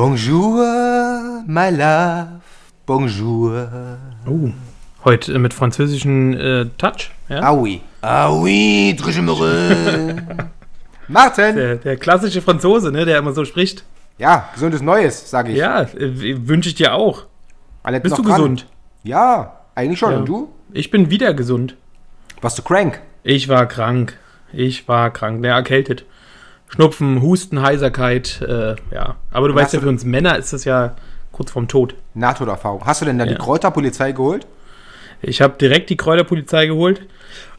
Bonjour, my love. Bonjour. Oh, heute äh, mit französischen äh, Touch. Ja? Ah oui. Ah oui, Trichemere. Martin. Der, der klassische Franzose, ne, der immer so spricht. Ja, gesundes Neues, sage ich. Ja, äh, wünsche ich dir auch. Alle Bist du dran. gesund? Ja, eigentlich schon. Ja. Und du? Ich bin wieder gesund. Warst du crank? Ich war krank. Ich war krank. Ne, erkältet. Schnupfen, Husten, Heiserkeit, äh, ja. Aber du Und weißt ja, für uns Männer ist das ja kurz vorm Tod. Nahtoderfahrung. Hast du denn da die Ja. Kräuterpolizei geholt? Ich habe direkt die Kräuterpolizei geholt.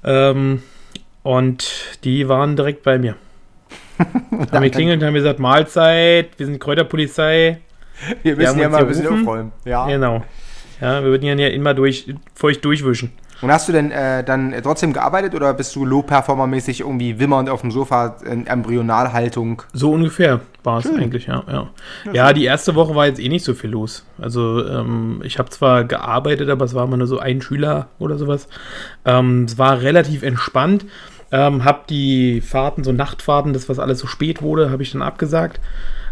Ähm, und die waren direkt bei mir. haben geklingelt und haben gesagt, Mahlzeit, wir sind Kräuterpolizei. Wir Wir müssen ja uns mal ein bisschen aufräumen. Ja. Genau. Ja, wir würden ja immer durch, feucht durchwischen. Und hast du denn äh, dann trotzdem gearbeitet oder bist du Low-Performer-mäßig irgendwie wimmernd auf dem Sofa in Embryonalhaltung? So ungefähr war es eigentlich, ja. Ja. ja, die erste Woche war jetzt eh nicht so viel los. Also ähm, ich habe zwar gearbeitet, aber es war immer nur so ein Schüler oder sowas. Ähm, es war relativ entspannt. Ähm, hab die Fahrten, so Nachtfahrten, das was alles so spät wurde, habe ich dann abgesagt,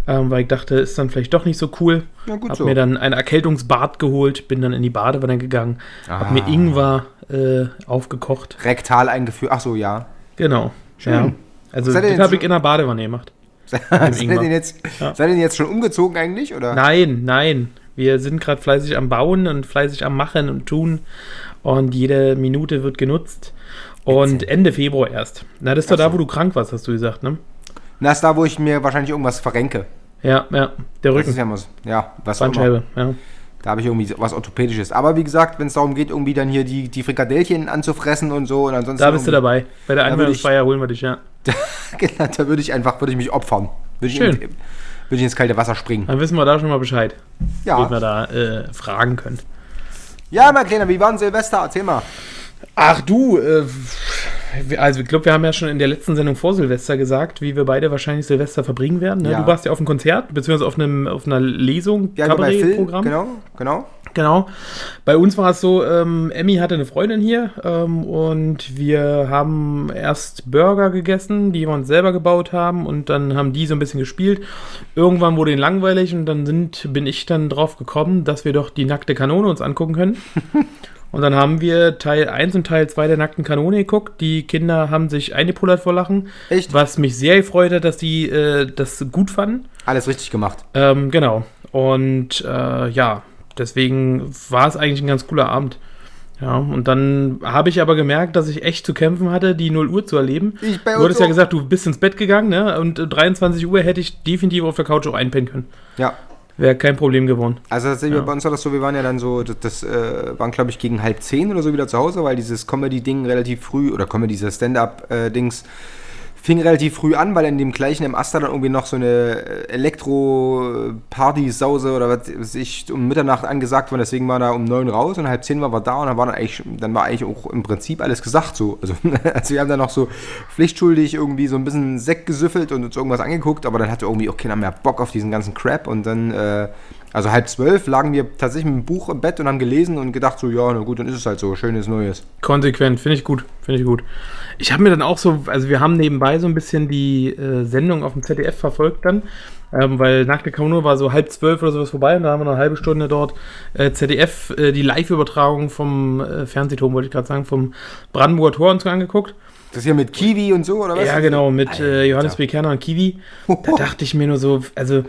ähm, weil ich dachte, ist dann vielleicht doch nicht so cool. Ja, gut hab so. mir dann ein Erkältungsbad geholt, bin dann in die Badewanne gegangen, hab mir Ah. Ingwer äh, aufgekocht. Rektal eingeführt. Ach so, ja. Genau. Ja. Also das habe ich in der Badewanne gemacht. seid, ihr denn jetzt, Ja. seid ihr denn jetzt schon umgezogen eigentlich? Oder? Nein, nein. Wir sind gerade fleißig am Bauen und fleißig am Machen und tun. Und jede Minute wird genutzt. Und Ende Februar erst. Na, das ist doch so. da, wo du krank warst, hast du gesagt, ne? Na, ist da, wo ich mir wahrscheinlich irgendwas verrenke. Ja, ja. Der Das Rücken. ist ja so. Ja, was. Bandscheibe, ja. Da habe ich irgendwie was Orthopädisches. Aber wie gesagt, wenn es darum geht, irgendwie dann hier die, die Frikadellchen anzufressen und so und ansonsten. Da bist du dabei. Bei der Da würde ich- Einweihungsfeier holen wir dich, ja. Genau, da würde ich einfach, würde ich mich opfern. Würde ich, Schön. in, würde ich ins kalte Wasser springen. Dann wissen wir da schon mal Bescheid, wen wir Ja. da äh, fragen können. Ja, mein Kleiner, wie war denn Silvester? Erzähl mal. Ach du, äh, wir- also ich glaube, wir haben ja schon in der letzten Sendung vor Silvester gesagt, wie wir beide wahrscheinlich Silvester verbringen werden. Ne? Ja. Du warst ja auf einem Konzert, beziehungsweise auf, einem, auf einer Lesung, Ja, Phil. Kabarettprogramm. Genau, genau. Genau. Bei uns war es so, ähm, Emmy hatte eine Freundin hier ähm, und wir haben erst Burger gegessen, die wir uns selber gebaut haben und dann haben die so ein bisschen gespielt. Irgendwann wurde ihnen langweilig und dann sind, bin ich dann drauf gekommen, dass wir doch die nackte Kanone uns angucken können. Und dann haben wir Teil 1 und Teil 2 der nackten Kanone geguckt. Die Kinder haben sich eingepullert vor Lachen. Echt? Was mich sehr gefreut hat, dass die äh, das gut fanden. Alles richtig gemacht. Ähm, genau. Und äh, ja, deswegen war es eigentlich ein ganz cooler Abend. Ja, und dann habe ich aber gemerkt, dass ich echt zu kämpfen hatte, die 0 Uhr zu erleben. Ich bei du hattest ja gesagt, du bist ins Bett gegangen, ne? Und äh, 23 Uhr hätte ich definitiv auf der Couch auch einpennen können. Ja. Wäre kein Problem geworden. Also tatsächlich Ja. bei uns war das so, wir waren ja dann so, das, das äh, waren glaube ich gegen halb zehn oder so wieder zu Hause, weil dieses Comedy-Ding relativ früh, oder Comedy, dieses Stand-Up-Dings, fing relativ früh an, weil in dem gleichen im Aster dann irgendwie noch so eine äh, Elektro-Party-Sause oder was weiß ich um Mitternacht angesagt war, deswegen war da um neun raus und halb zehn waren wir da und dann war dann eigentlich, dann war eigentlich auch im Prinzip alles gesagt so. Also, also wir haben dann noch so pflichtschuldig irgendwie so ein bisschen Sekt gesüffelt und uns irgendwas angeguckt, aber dann hatte irgendwie auch keiner mehr Bock auf diesen ganzen Crap und dann, äh, also halb zwölf lagen wir tatsächlich mit dem Buch im Bett und haben gelesen und gedacht so, ja, na gut, dann ist es halt so, schönes Neues. Konsequent, finde ich gut, finde ich gut. Ich habe mir dann auch so, also wir haben nebenbei so ein bisschen die äh, Sendung auf dem ZDF verfolgt dann, ähm, weil nach der Kanone war so halb zwölf oder sowas vorbei und da haben wir noch eine halbe Stunde dort äh, ZDF, äh, die Live-Übertragung vom äh, Fernsehturm, wollte ich gerade sagen, vom Brandenburger Tor uns angeguckt. Das hier mit Kiwi und so, oder was? Ja, genau, mit äh, Johannes B. Kerner und Kiwi. Da dachte ich mir nur so, also,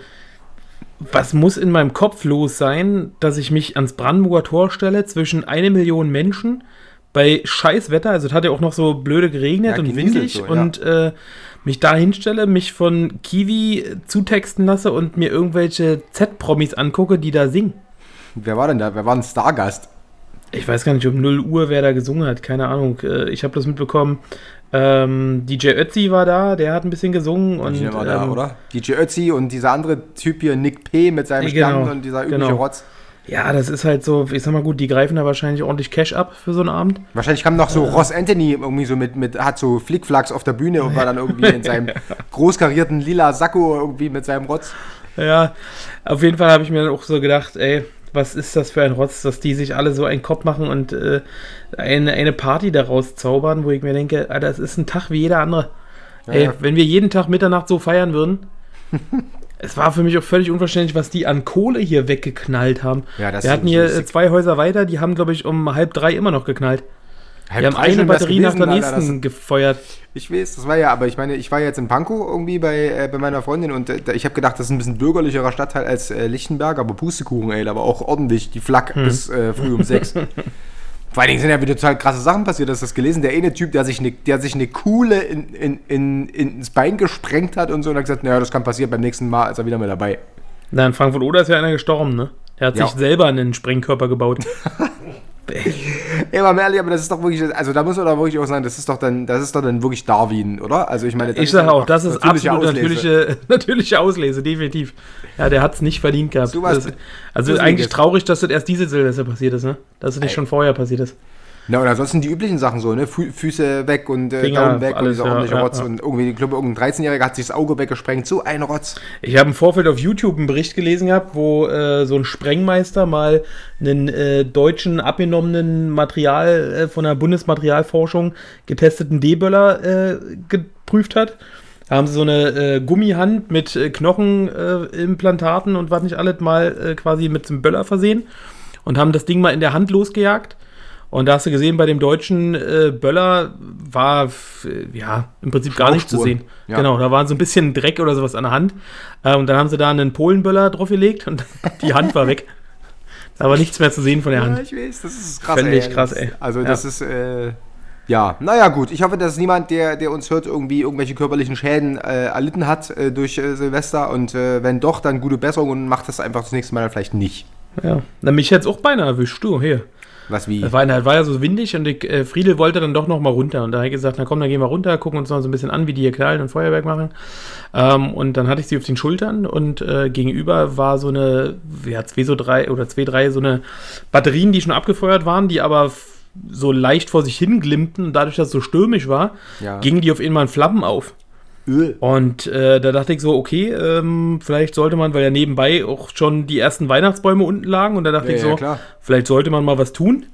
was muss in meinem Kopf los sein, dass ich mich ans Brandenburger Tor stelle zwischen eine Million Menschen bei scheiß Wetter, also es hat ja auch noch so blöde geregnet Ja, und windig so, ja. und äh, mich da hinstelle, mich von Kiwi zutexten lasse und mir irgendwelche Z-Promis angucke, die da singen. Wer war denn da? Wer war ein Stargast? Ich weiß gar nicht, um 0 Uhr, wer da gesungen hat, keine Ahnung. Äh, Ich habe das mitbekommen, Ähm, DJ Ötzi war da, der hat ein bisschen gesungen. Und, Die sind immer da, ähm, oder? DJ Ötzi und dieser andere Typ hier, Nick P. mit seinem Genau, Stern und dieser übliche genau. Rotz. Ja, das ist halt so, ich sag mal gut, die greifen da wahrscheinlich ordentlich Cash ab für so einen Abend. Wahrscheinlich kam noch so Ross Anthony irgendwie so mit, mit hat so Flickflacks auf der Bühne und war dann irgendwie in seinem großkarierten lila Sakko irgendwie mit seinem Rotz. Ja, auf jeden Fall habe ich mir dann auch so gedacht, ey, was ist das für ein Rotz, dass die sich alle so einen Kopf machen und äh, eine, eine Party daraus zaubern, wo ich mir denke, Alter, das ist ein Tag wie jeder andere. ey, ja. wenn wir jeden Tag Mitternacht so feiern würden. es war für mich auch völlig unverständlich, was die an Kohle hier weggeknallt haben. Ja, wir hatten hier zwei Häuser weiter, die haben, glaube ich, um halb drei immer noch geknallt. Die haben eine Batterie nach der gewesen, Alter, nächsten gefeuert. Ich weiß, das war ja, aber ich meine, ich war jetzt in Pankow irgendwie bei, äh, bei meiner Freundin und äh, ich habe gedacht, das ist ein bisschen bürgerlicherer Stadtteil als äh, Lichtenberg, aber Pustekuchen, ey, aber auch ordentlich die Flak Hm. bis äh, früh um sechs. Vor allen Dingen sind ja wieder total krasse Sachen passiert. Hast du das gelesen? Der eine Typ, der sich eine, der sich eine Kuhle in, in, in, ins Bein gesprengt hat und so und hat gesagt, naja, das kann passieren beim nächsten Mal, ist er wieder mit dabei. Na, in Frankfurt-Oder ist ja einer gestorben, ne? Der hat Ja. sich selber einen Sprengkörper gebaut. Ey, mal ehrlich, aber das ist doch wirklich, also da muss man doch wirklich auch sagen, das ist doch dann, das ist doch dann wirklich Darwin, oder? Also ich meine, das Ich ist sage ja auch, das ist absolut Auslese. natürliche, natürliche Auslese, definitiv. Ja, der hat es nicht verdient gehabt. So was Das, also eigentlich traurig, dass das erst diese Silvester passiert ist, ne? Dass es nicht Ey. schon vorher passiert ist. Na, und ansonsten die üblichen Sachen so, ne? Fü Füße weg und äh, Finger, Daumen weg und alles, dieser ja, ordentliche ja, Rotz. ja. Und irgendwie, ich glaube, irgendein 13-Jähriger hat sich das Auge weggesprengt. So ein Rotz. Ich habe im Vorfeld auf YouTube einen Bericht gelesen gehabt, wo äh, so ein Sprengmeister mal einen äh, deutschen abgenommenen Material äh, von der Bundesmaterialforschung getesteten D-Böller äh, geprüft hat. Da haben sie so eine äh, Gummihand mit äh, Knochenimplantaten äh, und was nicht alles mal äh, quasi mit einem Böller versehen und haben das Ding mal in der Hand losgejagt. Und da hast du gesehen, bei dem deutschen äh, Böller war äh, ja im Prinzip gar nicht zu sehen. Ja. Genau, da war so ein bisschen Dreck oder sowas an der Hand. Äh, und dann haben sie da einen Polenböller draufgelegt und die Hand war weg. Da war nichts mehr zu sehen von der Ja, Hand. ich weiß, das ist krass. Völlig ey. krass, ey. Also, Ja. das ist, äh, ja, naja, gut. Ich hoffe, dass niemand, der, der uns hört, irgendwie irgendwelche körperlichen Schäden äh, erlitten hat äh, durch äh, Silvester. Und äh, wenn doch, dann gute Besserung und macht das einfach das nächste Mal vielleicht nicht. Ja. Na, mich hätte es auch beinahe erwischt, du, hier. Was wie? Es war, war ja so windig und ich, äh, Friedel wollte dann doch noch mal runter. Und da habe ich gesagt, na komm, dann gehen wir runter, gucken uns noch so ein bisschen an, wie die hier knallen und Feuerwerk machen. Ähm, und dann hatte ich sie auf den Schultern und äh, gegenüber war so eine, ja, zwei so drei oder zwei, drei so eine Batterien, die schon abgefeuert waren, die aber so leicht vor sich hin glimmten und dadurch, dass es so stürmisch war, Ja. gingen die auf einmal in Flammen auf. Öl. Und äh, da dachte ich so, okay, ähm, vielleicht sollte man, weil ja nebenbei auch schon die ersten Weihnachtsbäume unten lagen und da dachte Ja, ich ja, so, klar. vielleicht sollte man mal was tun.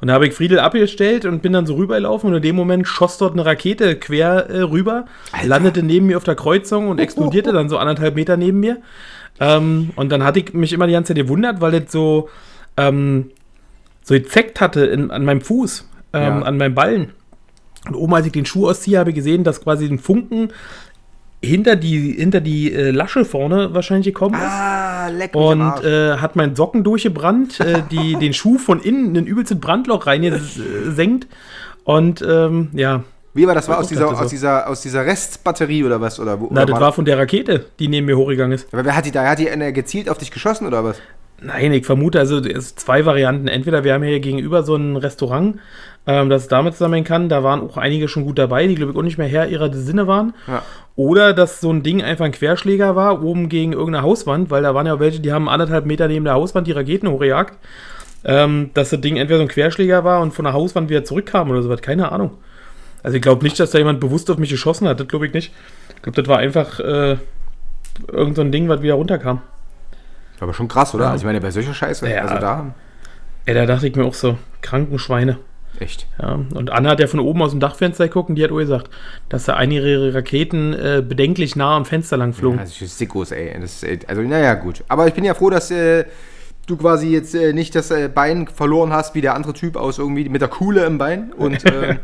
Und da habe ich Friedel abgestellt und bin dann so rübergelaufen und in dem Moment schoss dort eine Rakete quer äh, rüber, landete neben mir auf der Kreuzung und explodierte dann so anderthalb Meter neben mir. Ähm, und dann hatte ich mich immer die ganze Zeit gewundert, weil das so, ähm, so gezeckt hatte in, an meinem Fuß, ähm, Ja. an meinem Ballen. Und oben, als ich den Schuh ausziehe, habe ich gesehen, dass quasi ein Funken hinter die, hinter die äh, Lasche vorne wahrscheinlich gekommen ist. Ah, leck mich Und äh, hat meinen Socken durchgebrannt, äh, die, den Schuh von innen in ein übelstes Brandloch reingesenkt. Und ähm, ja, Wie war das? War aus dieser, so. aus, dieser, aus dieser Restbatterie oder was? Oder, wo, na, oder das war von der Rakete, die neben mir hochgegangen ist. Aber wer hat die da? Hat die eine gezielt auf dich geschossen oder was? Nein, ich vermute, also es sind zwei Varianten. Entweder wir haben hier gegenüber so ein Restaurant, ähm, das damit zusammenhängen kann. Da waren auch einige schon gut dabei, die, glaube ich, auch nicht mehr Herr ihrer Sinne waren. Ja. Oder dass so ein Ding einfach ein Querschläger war, oben gegen irgendeine Hauswand, weil da waren ja welche, die haben anderthalb Meter neben der Hauswand die Raketen hochgejagt. Ähm, dass das Ding entweder so ein Querschläger war und von der Hauswand wieder zurückkam oder sowas. Keine Ahnung. Also ich glaube nicht, dass da jemand bewusst auf mich geschossen hat. Das glaube ich nicht. Ich glaube, das war einfach äh, irgend so ein Ding, was wieder runterkam. Aber schon krass, oder? Ja. Also ich meine, bei solcher Scheiße, Ja. also da, Ey, da dachte ich mir auch so, kranken Schweine. Echt. Ja, und Anna hat ja von oben aus dem Dachfenster geguckt und die hat auch gesagt, dass da einige Raketen äh, bedenklich nah am Fenster lang flogen. Also Sickos, ey. Das ist, äh, also, naja, gut. Aber ich bin ja froh, dass äh, du quasi jetzt äh, nicht das äh, Bein verloren hast, wie der andere Typ aus irgendwie mit der Kuhle im Bein. Und, äh,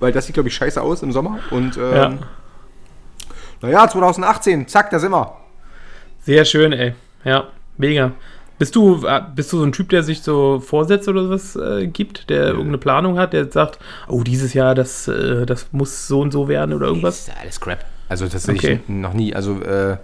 weil das sieht, glaube ich, scheiße aus im Sommer. Und, ähm, Ja. naja, 2018, zack, da sind wir. Sehr schön, ey. Ja, mega. Bist du, äh, bist du so ein Typ, der sich so Vorsätze oder sowas äh, gibt, der irgendeine Planung hat, der sagt, oh, dieses Jahr, das, äh, das muss so und so werden oder irgendwas? Das ist ja alles Crap. Also, das sehe Okay. ich noch nie. Also, äh,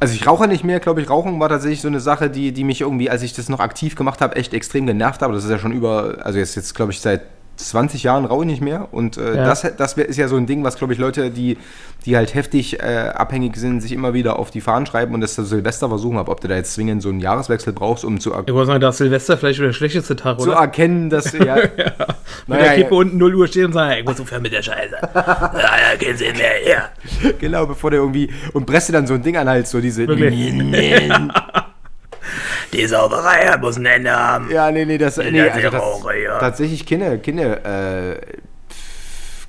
also ich rauche nicht mehr, glaube ich. Rauchen war tatsächlich so eine Sache, die, die mich irgendwie, als ich das noch aktiv gemacht habe, echt extrem genervt habe. Das ist ja schon über, also jetzt, jetzt glaube ich, seit 20 Jahren rauche ich nicht mehr. Und äh, Ja. das, das ist ja so ein Ding, was, glaube ich, Leute, die, die halt heftig äh, abhängig sind, sich immer wieder auf die Fahnen schreiben und das zu Silvester versuchen. Ob du da jetzt zwingend so einen Jahreswechsel brauchst, um zu, er Ich wollte sagen, da ist Silvester vielleicht wieder der schlechteste Tag, zu oder? erkennen, dass ja, Mit naja, der Kippe ja, unten 0 Uhr steht und sagt, ich muss aufhören mit der Scheiße. ja, ja, keinen Sinn mehr, ja. genau, bevor der irgendwie und presst dir dann so ein Ding an halt so diese. Die Sauberei hat muss ein Ende haben. Ja, nee, nee, das, nee, also ist das, tatsächlich keine, keine äh,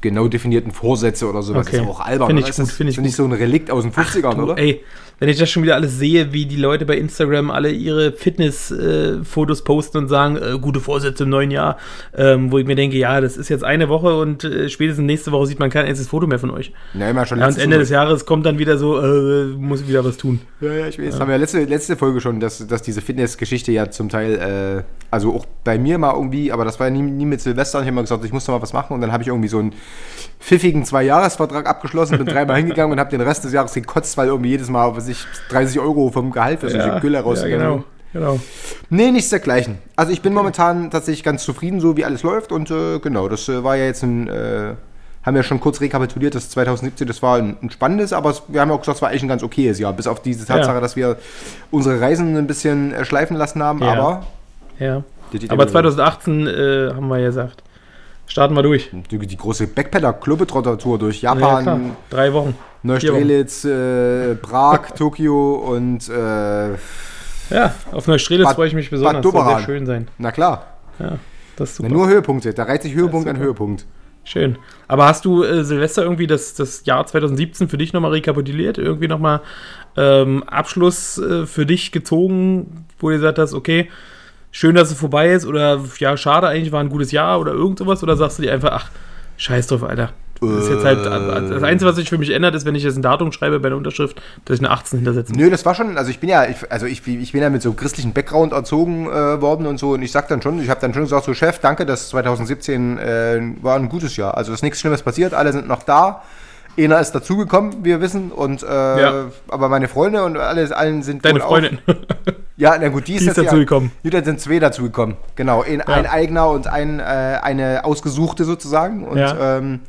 genau definierten Vorsätze oder sowas. Okay. ist auch albern. Find ich gut, das, find ich ist nicht so ein Relikt aus den 50ern, Du, oder? Ey, wenn ich das schon wieder alles sehe, wie die Leute bei Instagram alle ihre Fitness-Fotos äh, posten und sagen, äh, gute Vorsätze im neuen Jahr, ähm, wo ich mir denke, ja, das ist jetzt eine Woche und äh, spätestens nächste Woche sieht man kein einziges Foto mehr von euch. Ja, immer schon ja, Und Ende des Jahres kommt dann wieder so, äh, muss ich wieder was tun. Ja, ja, ich weiß. Das haben wir ja letzte, letzte Folge schon, dass, dass diese Fitness-Geschichte ja zum Teil, äh, also auch bei mir mal irgendwie, aber das war ja nie, nie mit Silvester, ich habe immer gesagt, ich muss da mal was machen und dann habe ich irgendwie so einen pfiffigen Zwei-Jahres-Vertrag abgeschlossen, bin dreimal hingegangen und habe den Rest des Jahres gekotzt, weil irgendwie jedes Mal auf 30, 30 Euro vom Gehalt für solche ja, Gülle rausgenommen. Ja, genau. Genau. Nee, nichts dergleichen. Also ich bin okay. momentan tatsächlich ganz zufrieden, so wie alles läuft. Und äh, genau, das äh, war ja jetzt ein, äh, haben ja schon kurz rekapituliert, dass 2017, das war ein, ein spannendes, aber es, wir haben ja auch gesagt, es war eigentlich ein ganz okayes Jahr, bis auf diese Tatsache, ja. dass wir unsere Reisen ein bisschen äh, schleifen lassen haben, ja. aber. Ja. Aber 2018 äh, haben wir ja gesagt. Starten wir durch. Die, die große Backpedal-Klobetrotter-Tour durch Japan. Ja, Drei Wochen. Neustrelitz, äh, Prag, Tokio und äh, Ja, auf Neustrelitz freue ich mich Bad besonders. Das soll sehr Doberan. schön sein. na klar, Ja, das ist na, super. nur Höhepunkte, da reiht sich Höhepunkt an. Höhepunkt. Schön. Aber hast du äh, Silvester irgendwie das, das Jahr 2017 für dich nochmal rekapituliert? Irgendwie nochmal ähm, Abschluss äh, für dich gezogen, wo du gesagt hast, okay, schön, dass es vorbei ist oder ja, schade, eigentlich war ein gutes Jahr oder irgend sowas? Oder sagst du dir einfach, ach, scheiß drauf, Alter. Das ist jetzt halt, das Einzige, was sich für mich ändert, ist, wenn ich jetzt ein Datum schreibe bei der Unterschrift, dass ich eine 18 hintersetze. Nö, das war schon, also ich bin ja, ich, also ich, ich bin ja mit so christlichen Background erzogen äh, worden und so und ich sag dann schon, ich habe dann schon gesagt, so Chef, danke, das 2017 äh, war ein gutes Jahr. Also ist nichts Schlimmes passiert, alle sind noch da. Einer ist dazugekommen, wir wissen, und äh, Ja. aber meine Freunde und alles, allen sind Deine Freundin. Ja, na gut, die ist, Die ist dazugekommen. Ja, da sind zwei dazugekommen. Genau, ein, ein eigener und ein, äh, eine ausgesuchte sozusagen. Und Ja. ähm,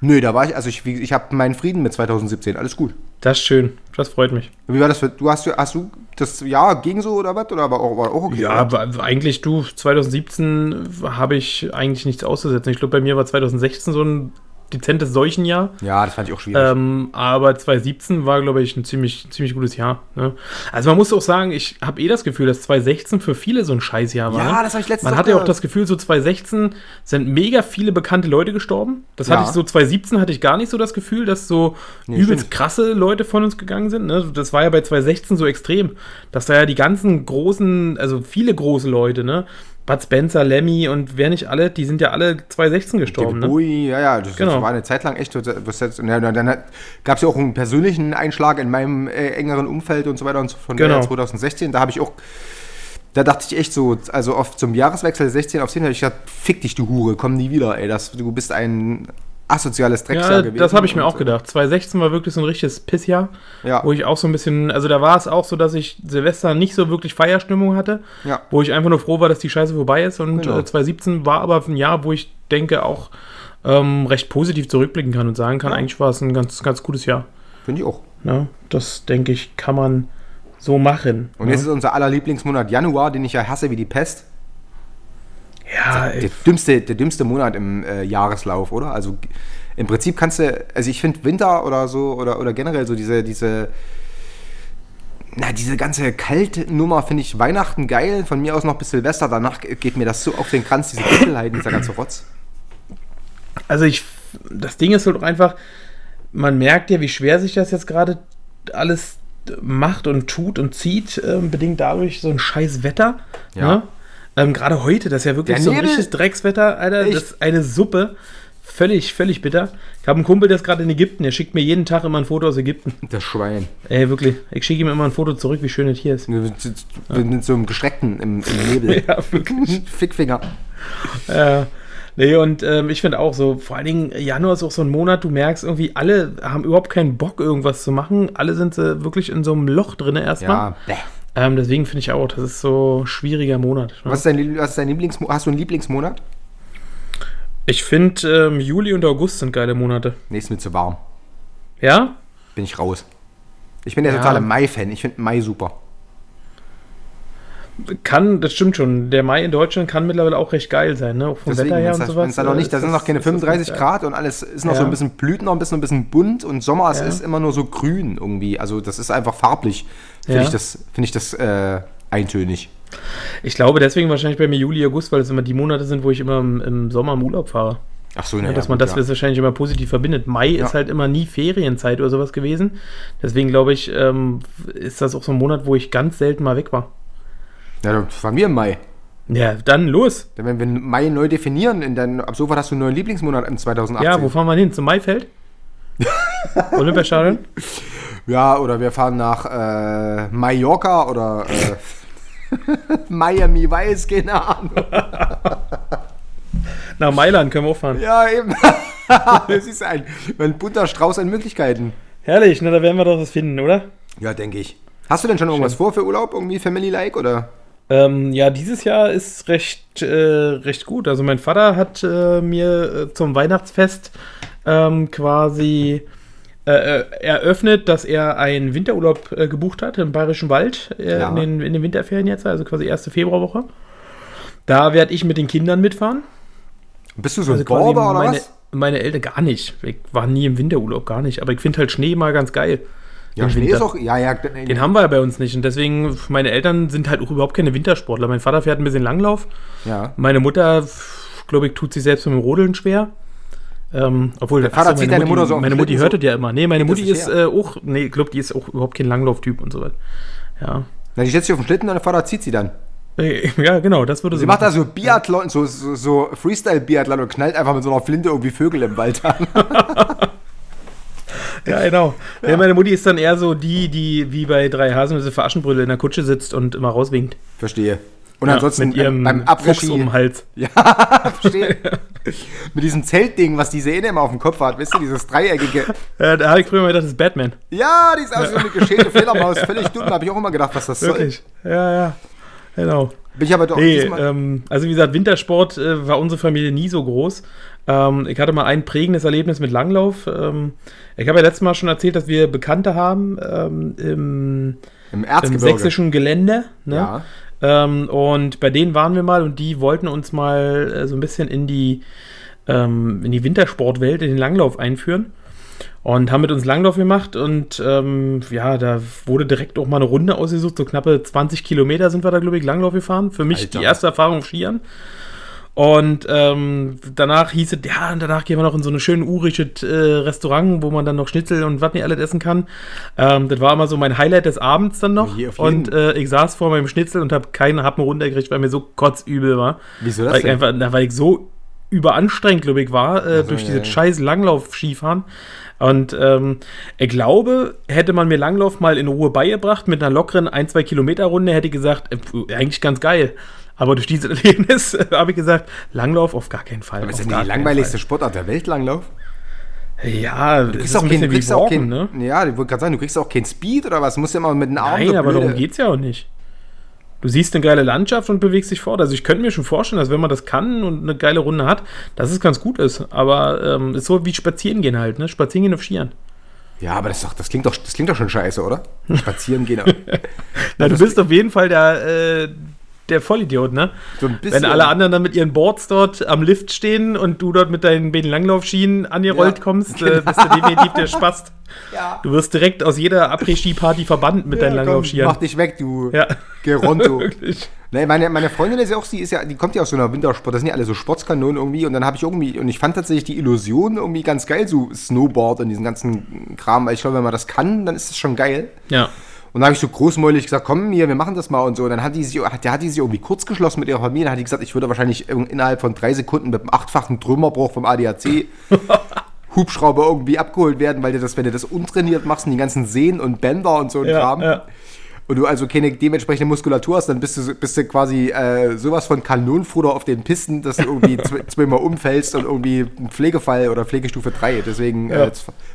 nö, da war ich, also ich, ich habe meinen Frieden mit 2017, alles gut. Das ist schön. Das freut mich. Wie war das für, du hast, hast du das Jahr ging so oder was? Oder war auch, war auch okay? Ja, aber eigentlich du, 2017 habe ich eigentlich nichts auszusetzen. Ich glaube, bei mir war 2016 so ein dezentes Seuchenjahr. ja, das fand ich auch schwierig. Ähm, aber 2017 war, glaube ich, ein ziemlich, ziemlich gutes Jahr. Ne? Also man muss auch sagen, ich habe eh das Gefühl, dass 2016 für viele so ein Scheißjahr war. Ja, ne? das hab ich letztens Man hatte ja auch das Gefühl, so 2016 sind mega viele bekannte Leute gestorben. Das Ja. hatte ich so 2017 hatte ich gar nicht so das Gefühl, dass so Nee, übelst stimmt. krasse Leute von uns gegangen sind. Ne? Das war ja bei 2016 so extrem, dass da ja die ganzen großen, also viele große Leute, ne? Bud Spencer, Lemmy und wer nicht alle, die sind ja alle 2016 gestorben. David Ne? Bowie, ja, ja, das, Genau. das war eine Zeit lang echt. Was ja, dann gab es ja auch einen persönlichen Einschlag in meinem äh, engeren Umfeld und so weiter und so von Genau. der 2016. Da habe ich auch, da dachte ich echt so, also oft zum Jahreswechsel 16 auf 10 habe ich gesagt, fick dich, du Hure, komm nie wieder, ey, das, du bist ein asoziales Drecksjahr Ja, gewesen. das habe ich mir auch gedacht. 2016 war wirklich so ein richtiges Pissjahr, Ja. wo ich auch so ein bisschen, also da war es auch so, dass ich Silvester nicht so wirklich Feierstimmung hatte, Ja. wo ich einfach nur froh war, dass die Scheiße vorbei ist. Und Genau. äh, 2017 war aber ein Jahr, wo ich denke auch ähm, recht positiv zurückblicken kann und sagen kann, Ja. eigentlich war es ein ganz, ganz gutes Jahr. Finde ich auch. Ne? Das denke ich, kann man so machen. Und ne? jetzt ist unser aller Lieblingsmonat Januar, den ich ja hasse wie die Pest. Ja, ey, Der dümmste, der dümmste Monat im äh, Jahreslauf, oder? Also im Prinzip kannst du, also ich finde Winter oder so, oder, oder generell so diese, diese, na, diese ganze Kaltnummer finde ich Weihnachten geil, von mir aus noch bis Silvester, danach ge- geht mir das so auf den Kranz, diese Dunkelheit, dieser ganze Rotz. Also ich, das Ding ist halt einfach, man merkt ja, wie schwer sich das jetzt gerade alles macht und tut und zieht, ähm, bedingt dadurch so ein scheiß Wetter. Ja. Ne? Ähm, gerade heute, das ist ja wirklich Der so ein Nebel- richtiges Dreckswetter, Alter. Echt? Das ist eine Suppe. Völlig, völlig bitter. Ich habe einen Kumpel, der ist gerade in Ägypten. Der schickt mir jeden Tag immer ein Foto aus Ägypten. Das Schwein. Ey, wirklich. Ich schicke ihm immer ein Foto zurück, wie schön es hier ist. Mit, mit, mit so einem Geschreckten im, im Nebel. Ja, wirklich. Fickfinger. Ja. Nee, und ähm, ich finde auch so, vor allen Dingen Januar ist auch so ein Monat, du merkst irgendwie, alle haben überhaupt keinen Bock, irgendwas zu machen. Alle sind äh, wirklich in so einem Loch drin erstmal. Ja. Bäh. Ähm, deswegen finde ich auch, das ist so ein schwieriger Monat. Ne? Was ist dein, was ist dein Lieblingsmonat? Hast du einen Lieblingsmonat? Ich finde, ähm, Juli und August sind geile Monate. Nächstes mit zu warm. Ja? Bin ich raus. Ich bin der Ja. totale Mai-Fan. Ich finde Mai super. Kann, das stimmt schon. Der Mai in Deutschland kann mittlerweile auch recht geil sein, ne? Auch vom Deswegen, Wetter her und es sowas. da noch äh, nicht, da sind das- noch keine ist das 35 ganz geil. Grad und alles ist noch so Ja. ein bisschen blüht noch ein bisschen, ein bisschen bunt und Sommer Ja. ist immer nur so grün irgendwie. Also das ist einfach farblich. Finde Ja. ich das, finde ich das äh, eintönig. Ich glaube deswegen wahrscheinlich bei mir Juli, August, weil es immer die Monate sind, wo ich immer im, im Sommer im Urlaub fahre. Ach so, Ja, naja, dass man das ja. wahrscheinlich immer positiv verbindet. Mai Ja. ist halt immer nie Ferienzeit oder sowas gewesen. Deswegen glaube ich, ähm, ist das auch so ein Monat, wo ich ganz selten mal weg war. Ja, dann fahren wir im Mai. Ja, dann los. Denn wenn wir Mai neu definieren, in dein, ab sofort hast du einen neuen Lieblingsmonat im 2018. Ja, wo fahren wir hin? Zum Maifeld? Olympiastadion? Ja, oder wir fahren nach äh, Mallorca oder äh, Miami Weiß, keine Ahnung. Nach Mailand können wir auch fahren. Ja, eben. das ist ein, ein bunter Strauß an Möglichkeiten. Herrlich, na, da werden wir doch was finden, oder? Ja, denke ich. Hast du denn schon irgendwas vor für Urlaub? Irgendwie Family-like oder? Ähm, ja, dieses Jahr ist recht, äh, recht gut. Also mein Vater hat äh, mir äh, zum Weihnachtsfest ähm, quasi äh, äh, eröffnet, dass er einen Winterurlaub äh, gebucht hat im Bayerischen Wald Ja. in, den, in den Winterferien jetzt, also quasi erste Februarwoche. Da werde ich mit den Kindern mitfahren. Bist du so ein Also quasi Borber oder meine, was? meine Eltern gar nicht. Ich war nie im Winterurlaub, gar nicht. Aber ich finde halt Schnee mal ganz geil. Ja, Schnee Winter. ist auch. Ja, ja. nee, Den haben wir ja bei uns nicht. Und deswegen, meine Eltern sind halt auch überhaupt keine Wintersportler. Mein Vater fährt ein bisschen Langlauf. ja. Meine Mutter, glaube ich, tut sich selbst mit dem Rodeln schwer. Ähm, obwohl, Der Vater ach so, zieht meine deine Mutter so den Meine Mutti Schlitten hört so? ja immer. Nee, meine Mutti ist äh, auch, nee, ich glaube, die ist auch überhaupt kein Langlauftyp und so was. Ja. Na, die setzt sich auf den Schlitten und der Vater zieht sie dann. Äh, Ja, genau, das würde Sie macht da so Biathlon, so, so, so Freestyle-Biathlon und knallt einfach mit so einer Flinte irgendwie Vögel im Wald an. Ja, genau. Ja. meine Mutti ist dann eher so die, die wie bei drei Haselnüsse für Aschenbrödel in der Kutsche sitzt und immer rauswinkt. Verstehe. Und Ja, ansonsten mit ihrem beim Après-Ski. um den Hals. Ja, verstehe. Mit diesem Zeltding, was diese Ene immer auf dem Kopf hat, weißt du, dieses dreieckige. Äh, da habe ich früher mal gedacht, das ist Batman. Ja, die ist aus so eine geschälte Fledermaus, völlig dumm. Da habe ich auch immer gedacht, was das Wirklich. Ja, ja. Genau. Bin ich aber doch Nee, ähm, also wie gesagt, Wintersport äh, war unsere Familie nie so groß. Ähm, ich hatte mal ein prägendes Erlebnis mit Langlauf. Ähm, ich habe ja letztes Mal schon erzählt, dass wir Bekannte haben ähm, im, Im im sächsischen Gelände. Ne? Ja. Ähm, und bei denen waren wir mal und die wollten uns mal äh, so ein bisschen in die, ähm, in die Wintersportwelt, in den Langlauf einführen. Und haben mit uns Langlauf gemacht und ähm, ja, da wurde direkt auch mal eine Runde ausgesucht, so knappe 20 Kilometer sind wir da, glaube ich, Langlauf gefahren. Für mich Alter. die erste Erfahrung auf Skiern. Und ähm, danach hieß es, ja, und danach gehen wir noch in so eine schöne urisches äh, Restaurant, wo man dann noch Schnitzel und was nicht alles essen kann. Ähm, das war immer so mein Highlight des Abends dann noch. Und äh, ich saß vor meinem Schnitzel und habe keinen Happen runtergekriegt, weil mir so kotzübel war. Wieso das Weil ich einfach, na, weil ich so überanstrengend, glaube ich, war, äh, durch ja, dieses ja. scheiß Langlauf-Skifahren. Und ähm, ich glaube, hätte man mir Langlauf mal in Ruhe beigebracht, mit einer lockeren 1-2 Kilometer Runde, hätte ich gesagt, äh, eigentlich ganz geil. Aber durch dieses Erlebnis äh, habe ich gesagt, Langlauf auf gar keinen Fall. Aber ist ja die langweiligste Sportart der Welt, Langlauf? Ja, Du kriegst auch ein kein, du kriegst auch Walken, kein, ne? Ja, ich wollte gerade sagen, du kriegst auch kein Speed oder was? Du musst ja immer mit den Armen. Nein, aber darum geht's ja auch nicht. Du siehst eine geile Landschaft und bewegst dich fort. Also ich könnte mir schon vorstellen, dass wenn man das kann und eine geile Runde hat, dass es ganz gut ist. Aber ähm, ist so wie spazieren gehen halt, ne? Spazieren gehen auf Skiern. Ja, aber das, doch, das, klingt doch, das klingt doch schon scheiße, oder? Spazieren gehen. Na, du das- bist auf jeden Fall der, äh, der Vollidiot, ne? So ein bisschen. Wenn alle anderen dann mit ihren Boards dort am Lift stehen und du dort mit deinen beiden Langlaufschienen angerollt Ja, kommst, äh, bist du definitiv der Spast. Ja. Du wirst direkt aus jeder Après-Ski-Party verbannt mit deinen Ja, komm, Langlaufskiern. Mach dich weg, du Ja. Geronto. Nee, meine, meine Freundin ist ja auch, die ist ja, die kommt ja aus so einer Wintersport, das sind ja alle so Sportskanonen irgendwie und dann habe ich irgendwie, und ich fand tatsächlich die Illusion irgendwie ganz geil, so Snowboard und diesen ganzen Kram, weil ich glaube, wenn man das kann, dann ist das schon geil. Ja. Und da habe ich so großmäulig gesagt, komm hier, wir machen das mal und so. Und dann hat die sich, hat, der hat die sich irgendwie kurz geschlossen mit ihrer Familie. Dann hat die gesagt, ich würde wahrscheinlich innerhalb von drei Sekunden mit einem achtfachen Trümmerbruch vom ADAC Hubschrauber irgendwie abgeholt werden, weil du das, wenn du das untrainiert machst, und die ganzen Sehnen und Bänder und so ein Ja, Kram. ja. Und du also keine dementsprechende Muskulatur hast, dann bist du, bist du quasi äh, sowas von Kanonenfutter auf den Pisten, dass du irgendwie zw zweimal umfällst und irgendwie ein Pflegefall oder Pflegestufe 3. Deswegen Ja. äh,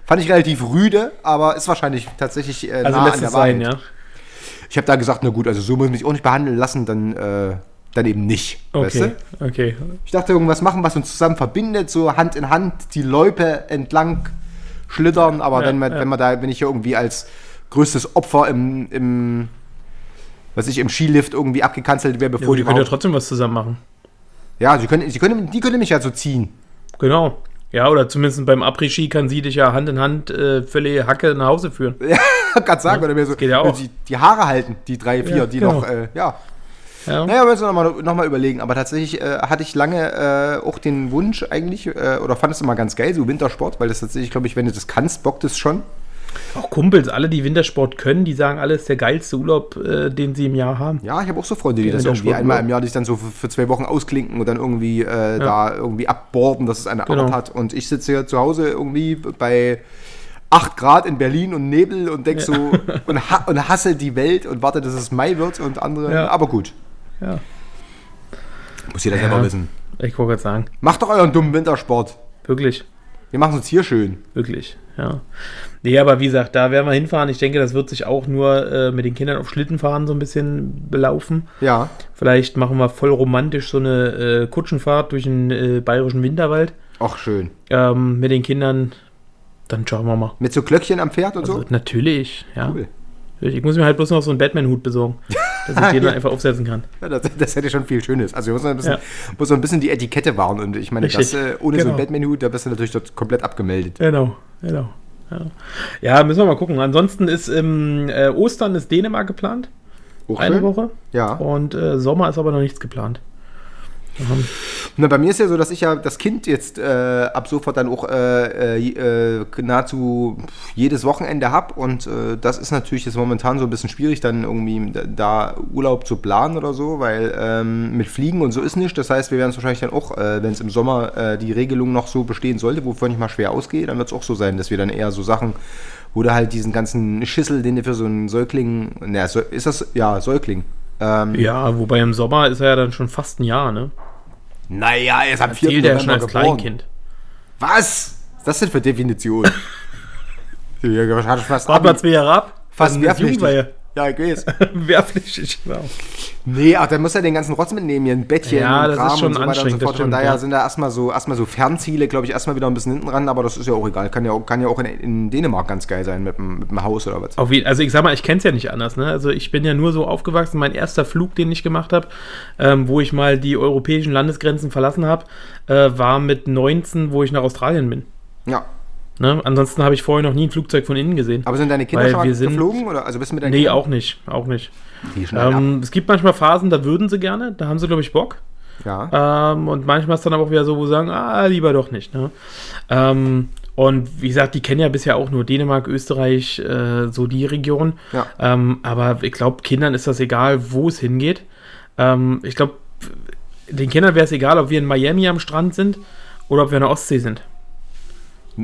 fand ich relativ rüde, aber ist wahrscheinlich tatsächlich äh, Also nah an der sein, Wahrheit. ja. Ich habe da gesagt, na gut, also so muss ich mich auch nicht behandeln lassen, dann äh, dann eben nicht. Weißt Okay, du? okay. Ich dachte, irgendwas machen, was uns zusammen verbindet, so Hand in Hand die Loipe entlang schlittern, aber Ja, wenn man, wenn man da, wenn ich hier irgendwie als größtes Opfer im, im was ich, im Skilift irgendwie abgekanzelt wäre, Ja, bevor gut, die die können ja trotzdem was zusammen machen. Ja, sie können, sie können, die können mich ja so ziehen. Genau. Ja, oder zumindest beim Après-Ski kann sie dich ja Hand in Hand äh, völlig Hacke nach Hause führen. Ja, kann sagen, oder mir so geht ja auch. Die, die Haare halten, die drei, vier, Ja, die genau. noch, äh, ja. Ja. Naja, müssen wir nochmal noch mal überlegen. Aber tatsächlich äh, hatte ich lange äh, auch den Wunsch eigentlich, äh, oder fand es immer ganz geil, so Wintersport, weil das tatsächlich, glaube ich, wenn du das kannst, bockt es schon. Auch Kumpels, alle, die Wintersport können, die sagen, alles ist der geilste Urlaub, äh, den sie im Jahr haben. Ja, ich habe auch so Freunde, die Ja, das irgendwie einmal im Jahr sich dann so für, für zwei Wochen ausklinken und dann irgendwie äh, da irgendwie abborden, dass es eine Genau. Art hat. Und ich sitze hier zu Hause irgendwie bei 8 Grad in Berlin und Nebel und denk so und, ha und hasse die Welt und warte, dass es Mai wird und andere. Ja. Aber gut. Ja. Muss jeder Ja. selber wissen. Ich wollte gerade sagen, Macht doch euren dummen Wintersport. wirklich, Wir machen es uns hier schön. wirklich, ja. Nee, aber wie gesagt, da werden wir hinfahren. Ich denke, das wird sich auch nur äh, mit den Kindern auf Schlittenfahren so ein bisschen belaufen. Ja. Vielleicht machen wir voll romantisch so eine äh, Kutschenfahrt durch den äh, bayerischen Winterwald Auch schön. ähm, mit den Kindern. Dann schauen wir mal. Mit so Glöckchen am Pferd und Also, so. natürlich, ja. Cool. Ich muss mir halt bloß noch so einen Batman-Hut besorgen, dass ich den dann einfach aufsetzen kann. Ja, das, das hätte schon viel Schönes. Also, ein bisschen, Ja. muss so ein bisschen die Etikette wahren. Und ich meine, das, äh, ohne so Genau. einen Batman-Hut, da bist du natürlich dort komplett abgemeldet. Genau, genau. Ja. müssen wir mal gucken. Ansonsten ist im äh, Ostern ist Dänemark geplant, Auch eine. Woche. Ja. Und äh, Sommer ist aber noch nichts geplant. Haben- Na, bei mir ist ja so, dass ich ja das Kind jetzt äh, ab sofort dann auch äh, äh, äh, nahezu jedes Wochenende habe und äh, das ist natürlich jetzt momentan so ein bisschen schwierig, dann irgendwie da, Urlaub zu planen oder so, weil ähm, mit Fliegen und so ist nicht. Das heißt, wir werden es wahrscheinlich dann auch, äh, wenn es im Sommer die Regelung noch so bestehen sollte, wovon ich mal schwer ausgehe, dann wird es auch so sein, dass wir dann eher so Sachen, wo du halt diesen ganzen Schissel, den du für so einen Säugling, na, ist das, ja, Säugling. Ähm, ja, wobei im Sommer ist er ja dann schon fast ein Jahr, ne? Naja, er ist am 4. Zählt er ja schon November als geboren. Kleinkind. Was? Was ist das denn für Definition? hat fast Warte mal zwei Jahre ab. fast wehrpflichtig. Ja, ich weiß. Wehrpflichtig, genau. Nee, ach, dann muss er den ganzen Rotz mitnehmen, hier ein Bettchen Ja, das Kram ist schon und so weiter und so anstrengend. Von daher ja. sind da erstmal so, erstmal so Fernziele, glaube ich, erstmal wieder ein bisschen hinten ran, aber das ist ja auch egal. Kann ja auch, kann ja auch in, in Dänemark ganz geil sein mit dem, mit dem Haus oder was. Auf jeden, also ich sag mal, ich kenne es ja nicht anders. Ne? Also ich bin ja nur so aufgewachsen. Mein erster Flug, den ich gemacht habe, ähm, wo ich mal die europäischen Landesgrenzen verlassen habe, äh, war mit 19, wo ich nach Australien bin. Ja. Ne? Ansonsten habe ich vorher noch nie ein Flugzeug von innen gesehen. Aber sind deine Kinder schon wir sind- geflogen? Oder? Also bist du mit deinen Nee, Kindern? auch nicht. Auch nicht. Ähm, es gibt manchmal Phasen, da würden sie gerne, da haben sie, glaube ich, Bock. Ja. Ähm, und manchmal ist dann aber auch wieder so, wo sie sagen, ah, lieber doch nicht. Ne? Ähm, und wie gesagt, die kennen ja bisher auch nur Dänemark, Österreich, äh, so die Region. Ja. Ähm, aber ich glaube, Kindern ist das egal, wo es hingeht. Ähm, ich glaube, den Kindern wäre es egal, ob wir in Miami am Strand sind oder ob wir in der Ostsee sind.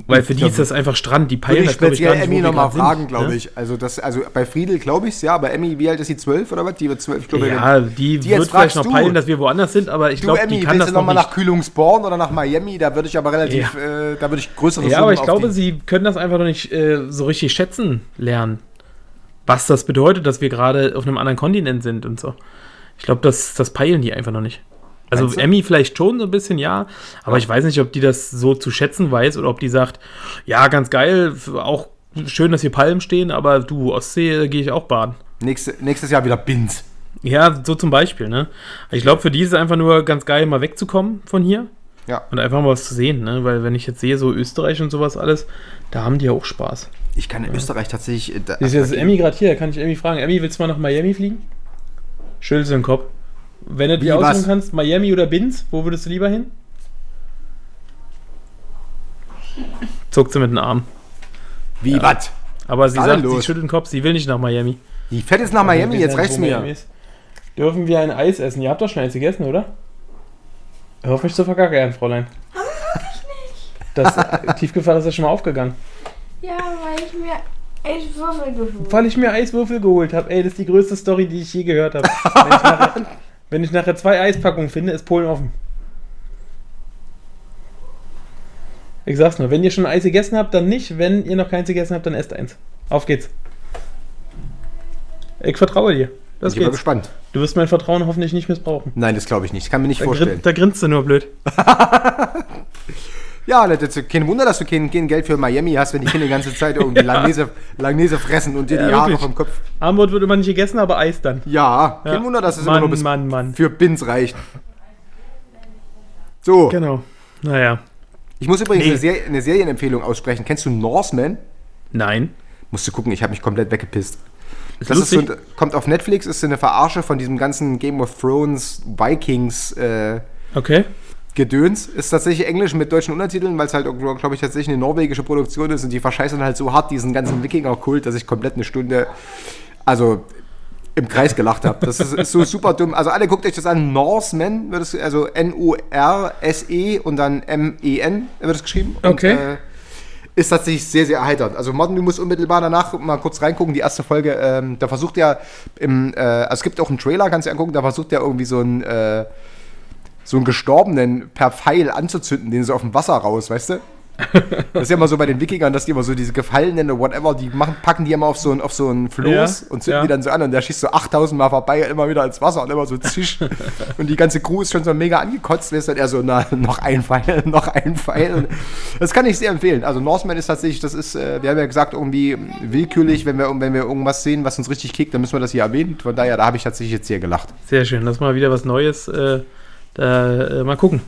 Weil für die ist das einfach Strand. Die peilen ich das, glaube ich, gar nicht, Emmy nochmal fragen, glaube ne? ich. Also, das, also bei Friedel glaube ich es, ja. Bei Emmy, wie alt ist sie? Zwölf oder was? Die wird zwölf. Ich glaube, Ja, die, Die wird vielleicht noch peilen, dass wir woanders sind, aber ich glaube, die kann das noch nochmal nicht. nach Kühlungsborn oder nach Miami? Da würde ich aber relativ, äh, da würde ich größere Ja, aber ich glaube, sie können das einfach noch nicht äh, so richtig schätzen lernen. Was das bedeutet, dass wir gerade auf einem anderen Kontinent sind und so. Ich glaube, das, das peilen die einfach noch nicht. Also du? Emmy vielleicht schon so ein bisschen, ja. Aber ich weiß nicht, ob die das so zu schätzen weiß oder ob die sagt, ja, ganz geil, auch schön, dass hier Palmen stehen, aber du, Ostsee, äh, gehe ich auch baden. Nächste, nächstes Jahr wieder Binz. Ja, so zum Beispiel, ne? Ich glaube, für die ist es einfach nur ganz geil, mal wegzukommen von hier Ja. und einfach mal was zu sehen, ne? Weil wenn ich jetzt sehe, so Österreich und sowas alles, da haben die ja auch Spaß. Ich kann in Österreich tatsächlich. äh, Da, Ist jetzt Emmy gerade hier, kann ich Emmy fragen. Emmy, willst du mal nach Miami fliegen? Schüttel den Kopf. Wenn du dir aussuchen was? kannst, Miami oder Binz, wo würdest du lieber hin? Zuckt sie mit den Arm. Wie, was? Aber sie sagt, denn sie los? schüttelt den Kopf, sie will nicht nach Miami. Die fährt jetzt nach Miami, jetzt reicht's nicht, mir. Dürfen wir ein Eis essen? Ihr habt doch schon eins gegessen, oder? Hör auf mich zu verkackern, Fräulein. Das äh, Tiefgefallen ist ja schon mal aufgegangen. Ja, weil ich mir Eiswürfel geholt Weil ich mir Eiswürfel geholt habe. Ey, das ist die größte Story, die ich je gehört habe. Wenn, ich nachher- ich zwei Eispackungen finde, ist Polen offen. Ich sag's nur, wenn ihr schon Eis gegessen habt, dann nicht. Wenn ihr noch keins gegessen habt, dann esst eins. Auf geht's. Ich vertraue dir. los ich bin geht's. gespannt. Du wirst mein Vertrauen hoffentlich nicht missbrauchen. Nein, das glaube ich nicht. Kann mir nicht Da, vorstellen. grin, da grinst du nur blöd. Ja, das ist kein Wunder, dass du kein, kein Geld für Miami hast, wenn die Kinder die ganze Zeit irgendwie Langnese, Langnese fressen und dir die Ja, Haare wirklich. vom Kopf. Armbrot wird immer nicht gegessen, aber Eis dann. Ja, kein Ja. Wunder, dass es Mann, immer nur bis Mann, Mann. für Bins reicht. So, Genau. Naja. ich muss übrigens Nee. eine, Serie, eine Serienempfehlung aussprechen. Kennst du Norseman? Nein. Musst du gucken, ich habe mich komplett weggepisst. Ist Das ist so, kommt auf Netflix, ist so eine Verarsche von diesem ganzen Game of Thrones Vikings äh, okay. Gedöns. Ist tatsächlich Englisch mit deutschen Untertiteln, weil es halt, glaube ich, tatsächlich eine norwegische Produktion ist und die verscheißern halt so hart diesen ganzen Wikinger-Kult, dass ich komplett eine Stunde, also im Kreis gelacht habe. Das ist, ist so super dumm. Also alle guckt euch das an. Norseman wird es, also N-O-R-S-E und dann M-E-N wird es geschrieben. Und, Okay. äh, ist tatsächlich sehr, sehr erheiternd. Also Morten, du musst unmittelbar danach mal kurz reingucken. Die erste Folge, ähm, da versucht er im, äh, also es gibt auch einen Trailer, kannst du angucken, da versucht er irgendwie so einen, äh, so einen Gestorbenen per Pfeil anzuzünden, den so auf dem Wasser raus, weißt du? Das ist ja immer so bei den Wikingern, dass die immer so diese Gefallenen oder whatever, die machen, packen die immer auf so ein, auf so ein Floß Ja, und zünden ja. die dann so an und der schießt so 8000 Mal vorbei immer wieder ins Wasser und immer so zisch. und die ganze Crew ist schon so mega angekotzt, ist dann eher so, na, noch ein Pfeil, noch ein Pfeil. Das kann ich sehr empfehlen. Also Norseman ist tatsächlich, das ist, äh, wir haben ja gesagt, irgendwie willkürlich, wenn wir, wenn wir irgendwas sehen, was uns richtig kickt, dann müssen wir das hier erwähnen. Von daher, da habe ich tatsächlich jetzt sehr gelacht. Sehr schön. Das ist mal wieder was Neues. Äh, da, äh, mal gucken.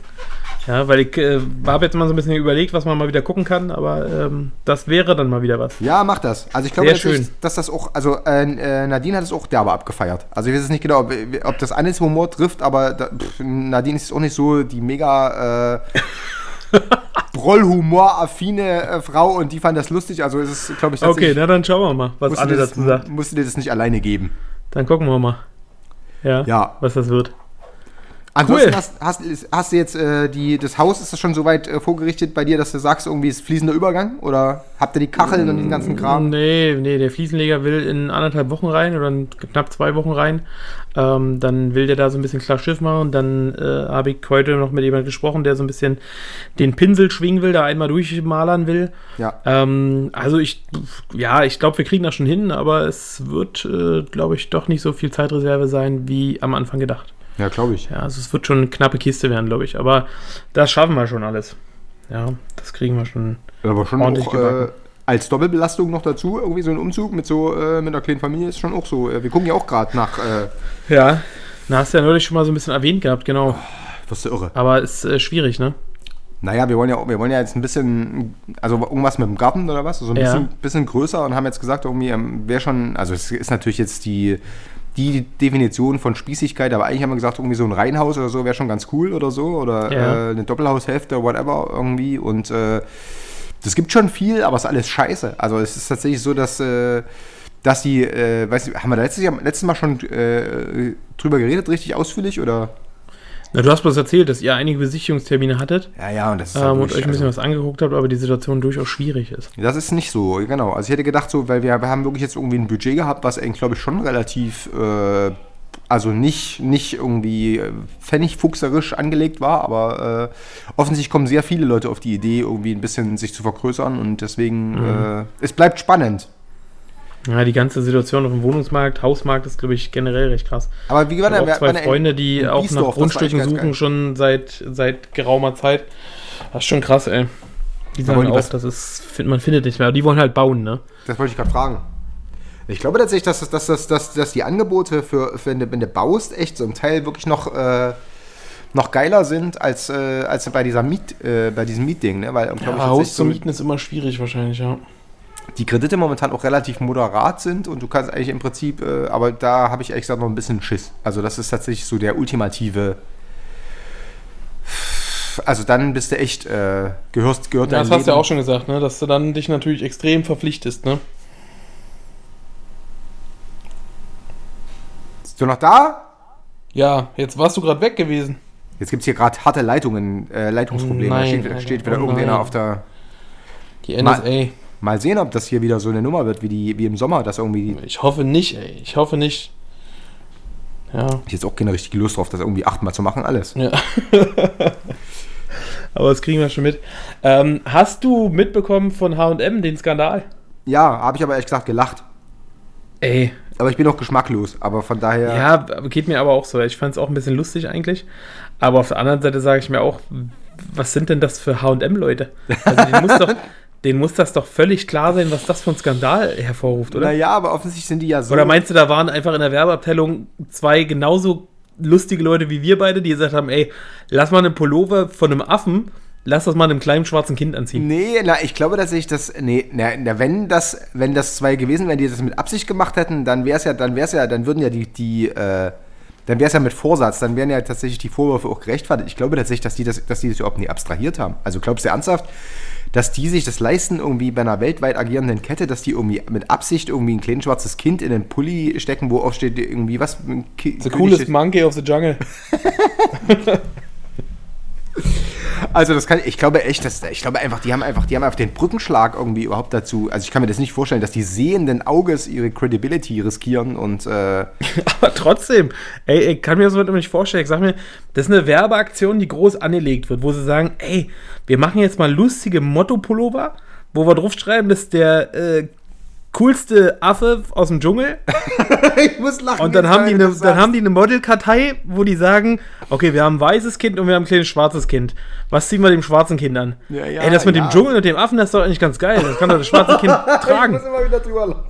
Ja, weil ich äh, habe jetzt mal so ein bisschen überlegt, was man mal wieder gucken kann, aber ähm, das wäre dann mal wieder was. Ja, mach das. Also ich glaube, dass, ich- dass das auch, also äh, äh, Nadine hat es auch derbe abgefeiert. Also ich weiß jetzt nicht genau, ob, ob das Annes Humor trifft, aber da, pff, Nadine ist auch nicht so die mega äh, Brollhumor-affine äh, Frau und die fand das lustig. Also es ist, glaube ich, Okay, na dann schauen wir mal, was Anne dir das, dazu sagt. musst du dir das nicht alleine geben. Dann gucken wir mal. Ja, Ja. was das wird. Ansonsten Cool. hast, hast, hast du jetzt äh, die, das Haus, ist das schon so weit äh, vorgerichtet bei dir, dass du sagst, irgendwie ist fließender Übergang? Oder habt ihr die Kacheln und den ganzen Kram? Nee, nee, der Fliesenleger will in anderthalb Wochen rein oder knapp zwei Wochen rein. Ähm, dann will der da so ein bisschen klar Schiff machen. Dann äh, habe ich heute noch mit jemandem gesprochen, der so ein bisschen den Pinsel schwingen will, da einmal durchmalern will. Ja. Ähm, also ich, ja, ich glaube, wir kriegen das schon hin, aber es wird, äh, glaube ich, doch nicht so viel Zeitreserve sein, wie am Anfang gedacht. Ja, glaube ich. Ja, also es wird schon eine knappe Kiste werden, glaube ich. Aber das schaffen wir schon alles. Ja, das kriegen wir schon. Aber schon Ordentlich auch, äh, als Doppelbelastung noch dazu, irgendwie so ein Umzug mit so äh, mit einer kleinen Familie ist schon auch so. Äh, wir gucken ja auch gerade nach, äh, Ja. Na, hast du ja neulich schon mal so ein bisschen erwähnt gehabt, genau. was ist irre. Aber ist äh, schwierig, ne? Naja, wir wollen ja wir wollen ja jetzt ein bisschen, also irgendwas mit dem Garten oder was, so ein Ja. bisschen, bisschen größer und haben jetzt gesagt, irgendwie ähm, wäre schon, also es ist natürlich jetzt die, die Definition von Spießigkeit, aber eigentlich haben wir gesagt, irgendwie so ein Reihenhaus oder so wäre schon ganz cool oder so oder Ja. äh, eine Doppelhaushälfte, whatever irgendwie und äh, das gibt schon viel, aber es ist alles scheiße. Also es ist tatsächlich so, dass, äh, dass die, äh, weiß nicht, haben wir da letztes, Jahr, letztes Mal schon äh, drüber geredet, richtig ausführlich oder? Na, du hast bloß erzählt, dass ihr einige Besichtigungstermine hattet Ja, ja, und das ist ähm, halt und euch ein bisschen also- was angeguckt habt, aber die Situation durchaus schwierig ist. Das ist nicht so, genau. Also ich hätte gedacht, so, weil wir, wir haben wirklich jetzt irgendwie ein Budget gehabt, was eigentlich, glaube ich, schon relativ, äh, also nicht, nicht irgendwie äh, pfennigfuchserisch angelegt war, aber äh, offensichtlich kommen sehr viele Leute auf die Idee, irgendwie ein bisschen sich zu vergrößern und deswegen, äh, es bleibt spannend. Ja, die ganze Situation auf dem Wohnungsmarkt, Hausmarkt ist, glaube ich, generell recht krass. Aber wie Ich war habe der auch zwei Freunde, die auch nach Grundstücken suchen, Schon. schon seit, seit geraumer Zeit. Das ist schon krass, ey. Die wollen sagen die auch, was- das ist, find- man findet nicht mehr. Die wollen halt bauen, ne? Das wollte ich gerade fragen. Ich glaube tatsächlich, dass, das- dass, dass, dass, dass die Angebote für, für wenn, du, wenn du baust, echt zum Teil wirklich noch, äh, noch geiler sind als, äh, als bei dieser Miet, äh, bei diesem Mietding, ne? Weil, ich, Ja, tatsächlich Haus zu mieten ist immer schwierig wahrscheinlich, ja. Die Kredite momentan auch relativ moderat sind und du kannst eigentlich im Prinzip, äh, aber da habe ich ehrlich gesagt noch ein bisschen Schiss. Also das ist tatsächlich so der ultimative. Also dann bist du echt, äh, gehörst, gehört Ja, das hast du ja auch schon gesagt, ne? Dass du dann dich natürlich extrem verpflichtest, ne? Bist du noch da? Ja, jetzt warst du gerade weg gewesen. Jetzt gibt es hier gerade harte Leitungen, äh, Leitungsprobleme. da Nein, steht, Alter. steht wieder Oh irgendeiner auf der. Die NSA. Mal sehen, ob das hier wieder so eine Nummer wird wie, die, wie im Sommer, dass irgendwie. Ich hoffe nicht, ey. Ich hoffe nicht. Ja. Ich jetzt auch keine richtige Lust drauf, das irgendwie achtmal zu machen, alles. Ja. Aber das kriegen wir schon mit. Ähm, hast du mitbekommen von HM den Skandal? Ja, habe ich aber ehrlich gesagt gelacht. Ey, Aber ich bin auch geschmacklos. Aber von daher. Ja, geht mir aber auch so. Ich fand es auch ein bisschen lustig eigentlich. Aber auf der anderen Seite sage ich mir auch, was sind denn das für HM-Leute? Also denen muss, doch, denen muss das doch völlig klar sein, was das für ein Skandal hervorruft, oder? Naja, aber offensichtlich sind die ja so. Oder meinst du, da waren einfach in der Werbeabteilung zwei genauso lustige Leute wie wir beide, die gesagt haben, ey, lass mal eine Pullover von einem Affen, lass das mal einem kleinen schwarzen Kind anziehen. Nee, na, ich glaube tatsächlich, dass. Nee, na, na, wenn das, wenn das zwei gewesen wären, die das mit Absicht gemacht hätten, dann wäre es ja, dann wäre es ja, dann würden ja die, die, äh, dann wäre es ja mit Vorsatz, dann wären ja tatsächlich die Vorwürfe auch gerechtfertigt. Ich glaube tatsächlich, dass die das, dass die das überhaupt nie abstrahiert haben. Also glaubst du ernsthaft, dass die sich das leisten, irgendwie bei einer weltweit agierenden Kette, dass die irgendwie mit Absicht irgendwie ein kleines schwarzes Kind in den Pulli stecken, wo auch steht irgendwie was? The coolest monkey of the jungle. Also das kann ich glaube echt, dass ich glaube einfach, die haben einfach, die haben einfach den Brückenschlag irgendwie überhaupt dazu. Also ich kann mir das nicht vorstellen, dass die sehenden Auges ihre Credibility riskieren und äh, Aber trotzdem, ey, ich kann mir das nicht vorstellen. Ich sag mir, das ist eine Werbeaktion, die groß angelegt wird, wo sie sagen, ey, wir machen jetzt mal lustige Motto-Pullover, wo wir draufschreiben, dass der äh, coolste Affe aus dem Dschungel. ich muss lachen. Und dann haben die eine, dann haben die eine Modelkartei, wo die sagen, okay, wir haben ein weißes Kind und wir haben ein kleines schwarzes Kind. Was ziehen wir dem schwarzen Kind an? Ja, ja, ey, das mit ja. dem Dschungel und dem Affen, das ist doch eigentlich ganz geil. Das kann doch das schwarze Kind Ich tragen. muss immer wieder drüber lachen.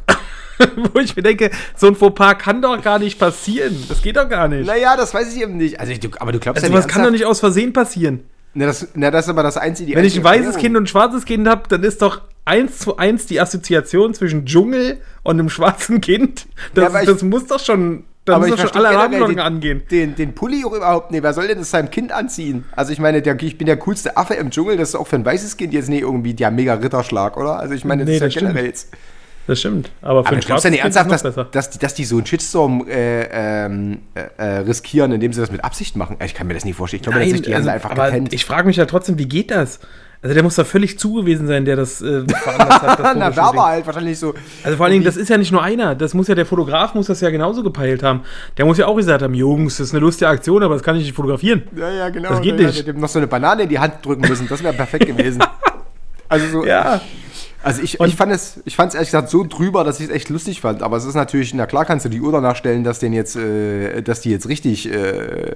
wo ich mir denke, so ein Fauxpas kann doch gar nicht passieren. Das geht doch gar nicht. Naja, das weiß ich eben nicht. Also ich, aber du glaubst Also ja was kann doch nicht aus Versehen passieren. Na das, na, das ist aber das einzige. Wenn ich ein weißes Erklärung. Kind und ein schwarzes Kind habe, dann ist doch eins zu eins die Assoziation zwischen Dschungel und einem schwarzen Kind. Das, Ja, ich- das muss doch schon, da muss ich doch schon alle Rahmenbedingungen angehen. Den, den Pulli auch überhaupt nicht. Wer soll denn das seinem Kind anziehen? Also ich meine, der, ich bin der coolste Affe im Dschungel, das ist auch für ein weißes Kind jetzt nicht irgendwie der mega Ritterschlag, oder? Also ich meine, das Nee, ist ja das stimmt. generell jetzt. Das stimmt. Aber für Aber du glaubst ja schwarzes nicht ernsthaft, dass, dass, die, dass die so einen Shitstorm äh, ähm, äh, äh, riskieren, indem sie das mit Absicht machen? Ich kann mir das nicht vorstellen. Ich glaube, Nein, tatsächlich, die haben also, da einfach aber gepennt. ich frage mich ja trotzdem, wie geht das? Also der muss da völlig zu gewesen sein, der das äh, veranlasst hat. Das Na. Werber halt wahrscheinlich so. Also vor allen Dingen, das ist ja nicht nur einer. Das muss ja der Fotograf muss das ja genauso gepeilt haben. Der muss ja auch gesagt haben, Jungs, das ist eine lustige Aktion, aber das kann ich nicht fotografieren. Ja, ja, genau. Das geht Ja, nicht. hätte dem noch so eine Banane in die Hand drücken müssen. Das wäre perfekt gewesen. Also so. Ja. Also ich, Und- ich fand es, ich fand es ehrlich gesagt so drüber, dass ich es echt lustig fand. Aber es ist natürlich, na klar kannst du die Uhr danach stellen, dass den jetzt, äh, dass die jetzt richtig, äh,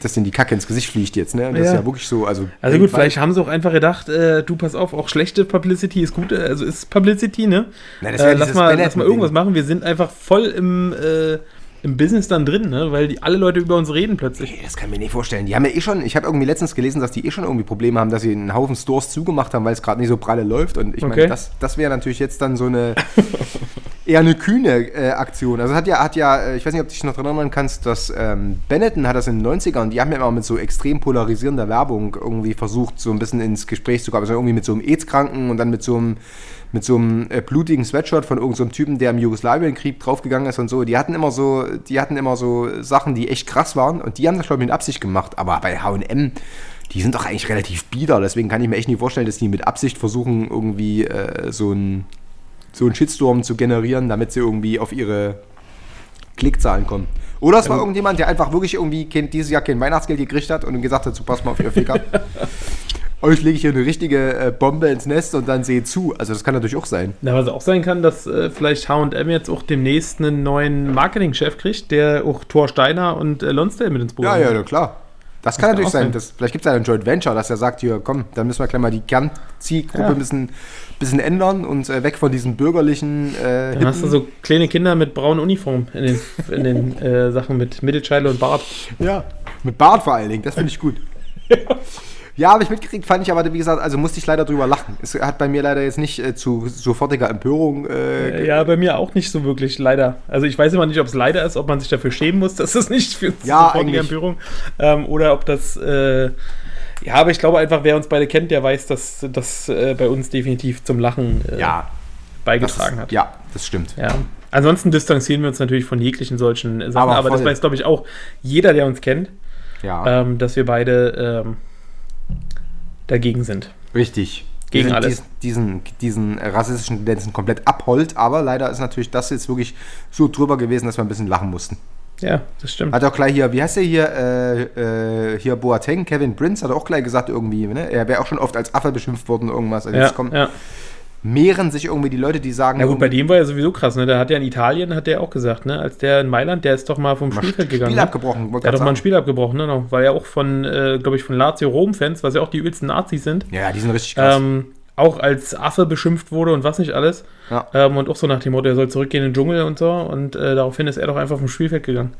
dass denen die Kacke ins Gesicht fliegt jetzt, ne? Das ist Ja. ja wirklich so. Also, Also gut, vielleicht haben sie auch einfach gedacht, äh, du pass auf, auch schlechte Publicity ist gute, also ist Publicity, ne? Na, das äh, lass, mal, lass mal irgendwas machen. Wir sind einfach voll im, äh, im Business dann drin, ne? Weil die alle Leute über uns reden plötzlich. Nee, das kann ich mir nicht vorstellen. Die haben ja eh schon, ich habe irgendwie letztens gelesen, dass die eh schon irgendwie Probleme haben, dass sie einen Haufen Stores zugemacht haben, weil es gerade nicht so pralle läuft. Und ich Okay. meine, das, das wäre natürlich jetzt dann so eine eher eine kühne äh, Aktion. Also hat ja, hat ja, äh, ich weiß nicht, ob du dich noch dran erinnern kannst, dass ähm, Benetton hat das in den 90ern, die haben ja immer mit so extrem polarisierender Werbung irgendwie versucht, so ein bisschen ins Gespräch zu kommen. Also irgendwie mit so einem AIDS-Kranken und dann mit so einem mit so einem äh, blutigen Sweatshirt von irgendeinem so Typen, der im Jugoslawienkrieg draufgegangen ist und so. Die hatten immer so, die hatten immer so Sachen, die echt krass waren und die haben das glaube ich mit Absicht gemacht. Aber bei H&M, die sind doch eigentlich relativ bieder. Deswegen kann ich mir echt nicht vorstellen, dass die mit Absicht versuchen irgendwie äh, so ein so einen Shitstorm zu generieren, damit sie irgendwie auf ihre Klickzahlen kommen. Oder es war irgendjemand, der einfach wirklich irgendwie kein, dieses Jahr kein Weihnachtsgeld gekriegt hat und gesagt hat, so pass mal auf ihr Ficker. Euch lege ich hier eine richtige äh, Bombe ins Nest und dann seht zu. Also das kann natürlich auch sein. Na, was auch sein kann, dass äh, vielleicht H&M jetzt auch demnächst einen neuen Marketingchef kriegt, der auch Thor Steiner und äh, Lonsdale mit ins Boot Ja, ja, ja, klar. Das kann kann natürlich sein. sein. Das, vielleicht gibt es ja ein Joint Venture, dass er sagt, hier, komm, dann müssen wir gleich mal die Kernzielgruppe Ja. ein bisschen, bisschen ändern und äh, weg von diesen bürgerlichen äh, Dann hast du so kleine Kinder mit braunen Uniformen in den, in den äh, Sachen mit Mittelscheide und Bart. Ja, mit Bart vor allen Dingen, das finde ich gut. Ja, habe ich mitgekriegt, fand ich aber, wie gesagt, also musste ich leider drüber lachen. Es hat bei mir leider jetzt nicht äh, zu sofortiger Empörung. Äh, ja, bei mir auch nicht so wirklich, leider. Also ich weiß immer nicht, ob es leider ist, ob man sich dafür schämen muss, dass es nicht für Ja, sofortige eigentlich. Empörung ähm, oder ob das äh, ja, aber ich glaube einfach, wer uns beide kennt, der weiß, dass das äh, bei uns definitiv zum Lachen äh, ja, das beigetragen ist, hat. ja, das stimmt. Ja. Ansonsten distanzieren wir uns natürlich von jeglichen solchen Sachen, Aber aber, das weiß, glaube ich, auch jeder, der uns kennt, Ja, ähm, dass wir beide ähm, dagegen sind. richtig. gegen sind alles. Diesen, diesen, diesen rassistischen Tendenzen komplett abhold, aber leider ist natürlich das jetzt wirklich so drüber gewesen, dass wir ein bisschen lachen mussten. Ja, das stimmt. Hat auch gleich hier, wie heißt der hier, äh, äh, hier Boateng, Kevin Prince, hat auch gleich gesagt irgendwie, ne? Er wäre auch schon oft als Affe beschimpft worden, irgendwas. Also Ja, jetzt kommt, ja. Mehren sich irgendwie die Leute, die sagen, Na gut, bei dem war ja sowieso krass, ne? Der hat ja in Italien, hat der auch gesagt, ne? Als der in Mailand, der ist doch mal vom Mal Spielfeld Spiel gegangen. ne? abgebrochen, wollte Der hat doch mal ein. Spiel abgebrochen, ne? Weil er auch von, äh, glaube ich, von Lazio Rom-Fans, was ja auch die übelsten Nazis sind, ja, die sind richtig krass. ähm, auch als Affe beschimpft wurde und was nicht alles. Ja. Ähm, und auch so nach dem Motto, er soll zurückgehen in den Dschungel und so. Und äh, daraufhin ist er doch einfach vom Spielfeld gegangen.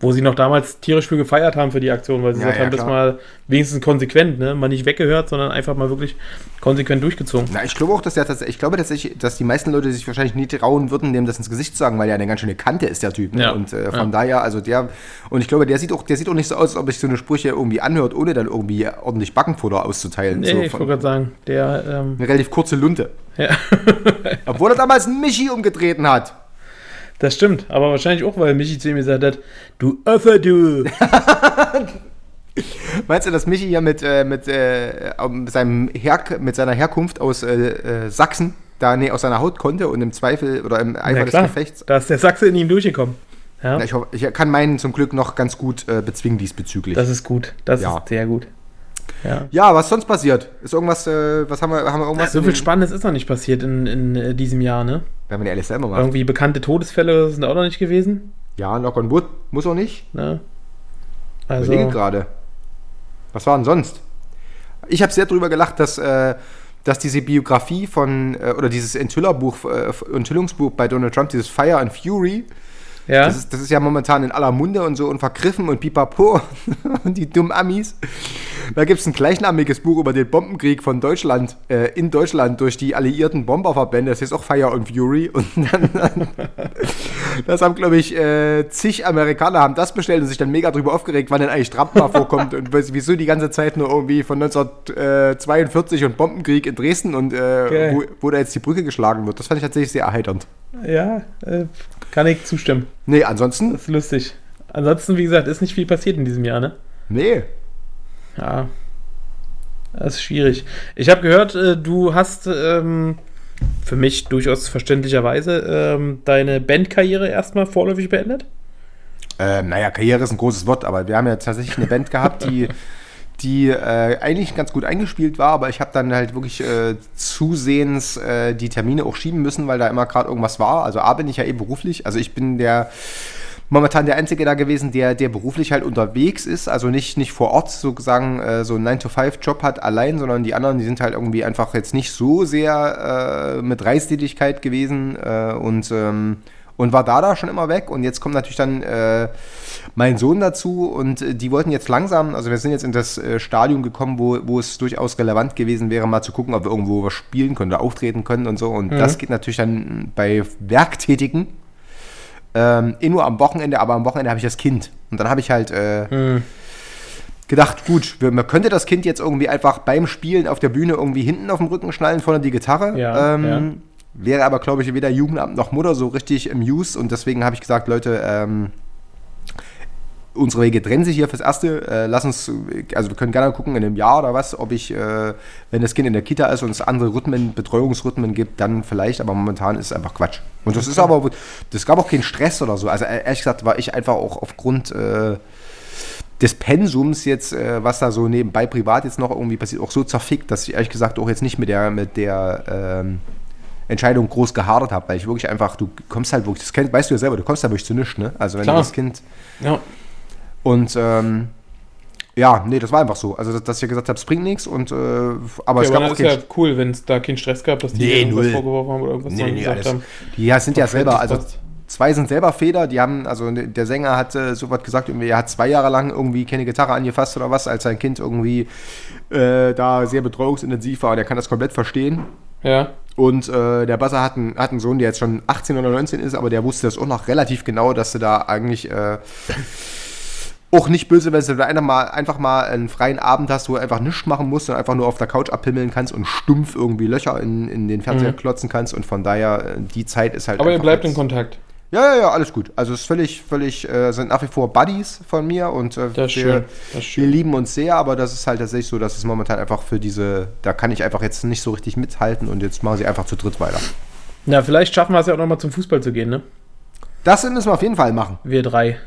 Wo sie noch damals tierisch für gefeiert haben für die Aktion, weil sie Ja, gesagt ja, haben, das klar. mal wenigstens konsequent, ne? Mal nicht weggehört, sondern einfach mal wirklich konsequent durchgezogen. Na, ich glaube auch, dass der tatsächlich, ich glaube tatsächlich, dass die meisten Leute sich wahrscheinlich nie trauen würden, dem das ins Gesicht zu sagen, weil er eine ganz schöne Kante ist, der Typ. Ne? Ja. Und äh, von Ja. daher, also der, und ich glaube, der sieht auch, der sieht auch nicht so aus, als ob sich so eine Sprüche irgendwie anhört, ohne dann irgendwie ordentlich Backenfutter auszuteilen. Nee, so ich wollte gerade sagen, der, ähm, eine relativ kurze Lunte. ja. Obwohl er damals Michi umgetreten hat. Das stimmt, aber wahrscheinlich auch, weil Michi zu ihm gesagt hat, du Öffe, du. Meinst du, dass Michi hier mit, äh, mit, äh, mit, seinem Herk mit seiner Herkunft aus äh, äh, Sachsen da nee, aus seiner Haut konnte und im Zweifel oder im Eifer des Gefechts? da ist der Sachse in ihm durchgekommen. Ja, Na, ich, hoffe, ich kann meinen zum Glück noch ganz gut äh, bezwingen diesbezüglich. das ist gut. Das Ja. ist sehr gut. Ja. ja, was sonst passiert? Ist irgendwas, äh, was haben wir, haben wir irgendwas? So viel Spannendes ist noch nicht passiert in, in äh, diesem Jahr, ne? Wenn man ehrlich selber macht. Irgendwie bekannte Todesfälle sind auch noch nicht gewesen. Ja, Knock on Wood muss auch nicht. Ne? Ich überlege Also, gerade. Was war denn sonst? Ich habe sehr drüber gelacht, dass, äh, dass diese Biografie von, äh, oder dieses Enthüllerbuch, äh, Enthüllungsbuch bei Donald Trump, dieses Fire and Fury, ja, das, ist, das ist ja momentan in aller Munde und so und vergriffen und pipapo und die dummen Amis. Da gibt es ein gleichnamiges Buch über den Bombenkrieg von Deutschland, äh, in Deutschland durch die alliierten Bomberverbände. Das ist auch Fire and Fury. Und dann, dann das haben, glaube ich, äh, zig Amerikaner haben das bestellt und sich dann mega drüber aufgeregt, wann denn eigentlich Trump mal vorkommt und wieso die ganze Zeit nur irgendwie von 1942 und Bombenkrieg in Dresden und äh, Geil. wo, wo da jetzt die Brücke geschlagen wird. Das fand ich tatsächlich sehr erheiternd. ja äh, kann ich zustimmen. Nee, ansonsten, Das ist lustig. Ansonsten, wie gesagt, ist nicht viel passiert in diesem Jahr, ne? nee. Ja. Das ist schwierig. Ich habe gehört, äh, du hast ähm, für mich durchaus verständlicherweise ähm, deine Bandkarriere erstmal vorläufig beendet. Ähm, naja, Karriere ist ein großes Wort, aber wir haben ja tatsächlich eine Band gehabt, die, die äh, eigentlich ganz gut eingespielt war, aber ich habe dann halt wirklich äh, zusehends äh, die Termine auch schieben müssen, weil da immer gerade irgendwas war. Also A bin ich ja eh beruflich, also ich bin der momentan der Einzige da gewesen, der, der beruflich halt unterwegs ist, also nicht, nicht vor Ort sozusagen äh, so einen 9-to-5-Job hat allein, sondern die anderen, die sind halt irgendwie einfach jetzt nicht so sehr äh, mit Reistätigkeit gewesen äh, und ähm, und war da da schon immer weg und jetzt kommt natürlich dann äh, mein Sohn dazu und äh, die wollten jetzt langsam, also wir sind jetzt in das äh, Stadium gekommen, wo, wo es durchaus relevant gewesen wäre, mal zu gucken, ob wir irgendwo was spielen können oder auftreten können und so und das geht natürlich dann bei Werktätigen ähm, eh nur am Wochenende, aber am Wochenende habe ich das Kind und dann habe ich halt äh, gedacht, gut, wir- man könnte das Kind jetzt irgendwie einfach beim Spielen auf der Bühne irgendwie hinten auf dem Rücken schnallen, vorne die Gitarre. Ja, ähm, ja. Wäre aber, glaube ich, weder Jugendamt noch Mutter so richtig im Use und deswegen habe ich gesagt, Leute, ähm, unsere Wege trennen sich hier fürs Erste. Äh, lass uns, also wir können gerne gucken in einem Jahr oder was, ob ich, äh, wenn das Kind in der Kita ist und es andere Rhythmen, Betreuungsrhythmen gibt, dann vielleicht, aber momentan ist es einfach Quatsch. Und das ist aber, das gab auch keinen Stress oder so. Also ehrlich gesagt war ich einfach auch aufgrund äh, des Pensums jetzt, äh, was da so nebenbei privat jetzt noch irgendwie passiert, auch so zerfickt, dass ich ehrlich gesagt auch jetzt nicht mit der, mit der ähm, Entscheidung groß gehadert habe, weil ich wirklich einfach, du kommst halt wirklich, das kennt, weißt du ja selber, du kommst da wirklich zu nichts, ne? Also wenn Klar. du das Kind Ja. und ähm, ja, nee, das war einfach so. Also, dass, ich gesagt habe, es bringt nichts und äh, aber Okay, es aber gab dann auch ist ja cool, wenn es da keinen Stress gab, dass die Nee, irgendwas null. vorgeworfen haben oder irgendwas Nee, nee, gesagt alles. haben. Die ja, sind ja selber, also zwei sind selber Feder, die haben, also der Sänger hat äh, so was gesagt, irgendwie, er hat zwei Jahre lang irgendwie keine Gitarre angefasst oder was, als sein Kind irgendwie äh, da sehr betreuungsintensiv war und er kann das komplett verstehen. Ja. Und äh, der Basser hat einen, hat einen Sohn, der jetzt schon 18 oder 19 ist, aber der wusste das auch noch relativ genau, dass du da eigentlich äh, auch nicht böse, wenn du da einfach mal, einfach mal einen freien Abend hast, wo du einfach nichts machen musst und einfach nur auf der Couch abpimmeln kannst und stumpf irgendwie Löcher in, in den Fernseher klotzen kannst. Und von daher, äh, die Zeit ist halt. Aber ihr bleibt jetzt- in Kontakt. Ja, ja, ja, alles gut. Also es ist völlig, völlig, äh, sind nach wie vor Buddies von mir und äh, wir, schön. Wir lieben uns sehr, aber das ist halt tatsächlich so, dass es momentan einfach für diese, da kann ich einfach jetzt nicht so richtig mithalten und jetzt machen sie einfach zu dritt weiter. Na, vielleicht schaffen wir es ja auch nochmal zum Fußball zu gehen, ne? Das müssen wir auf jeden Fall machen. Wir drei.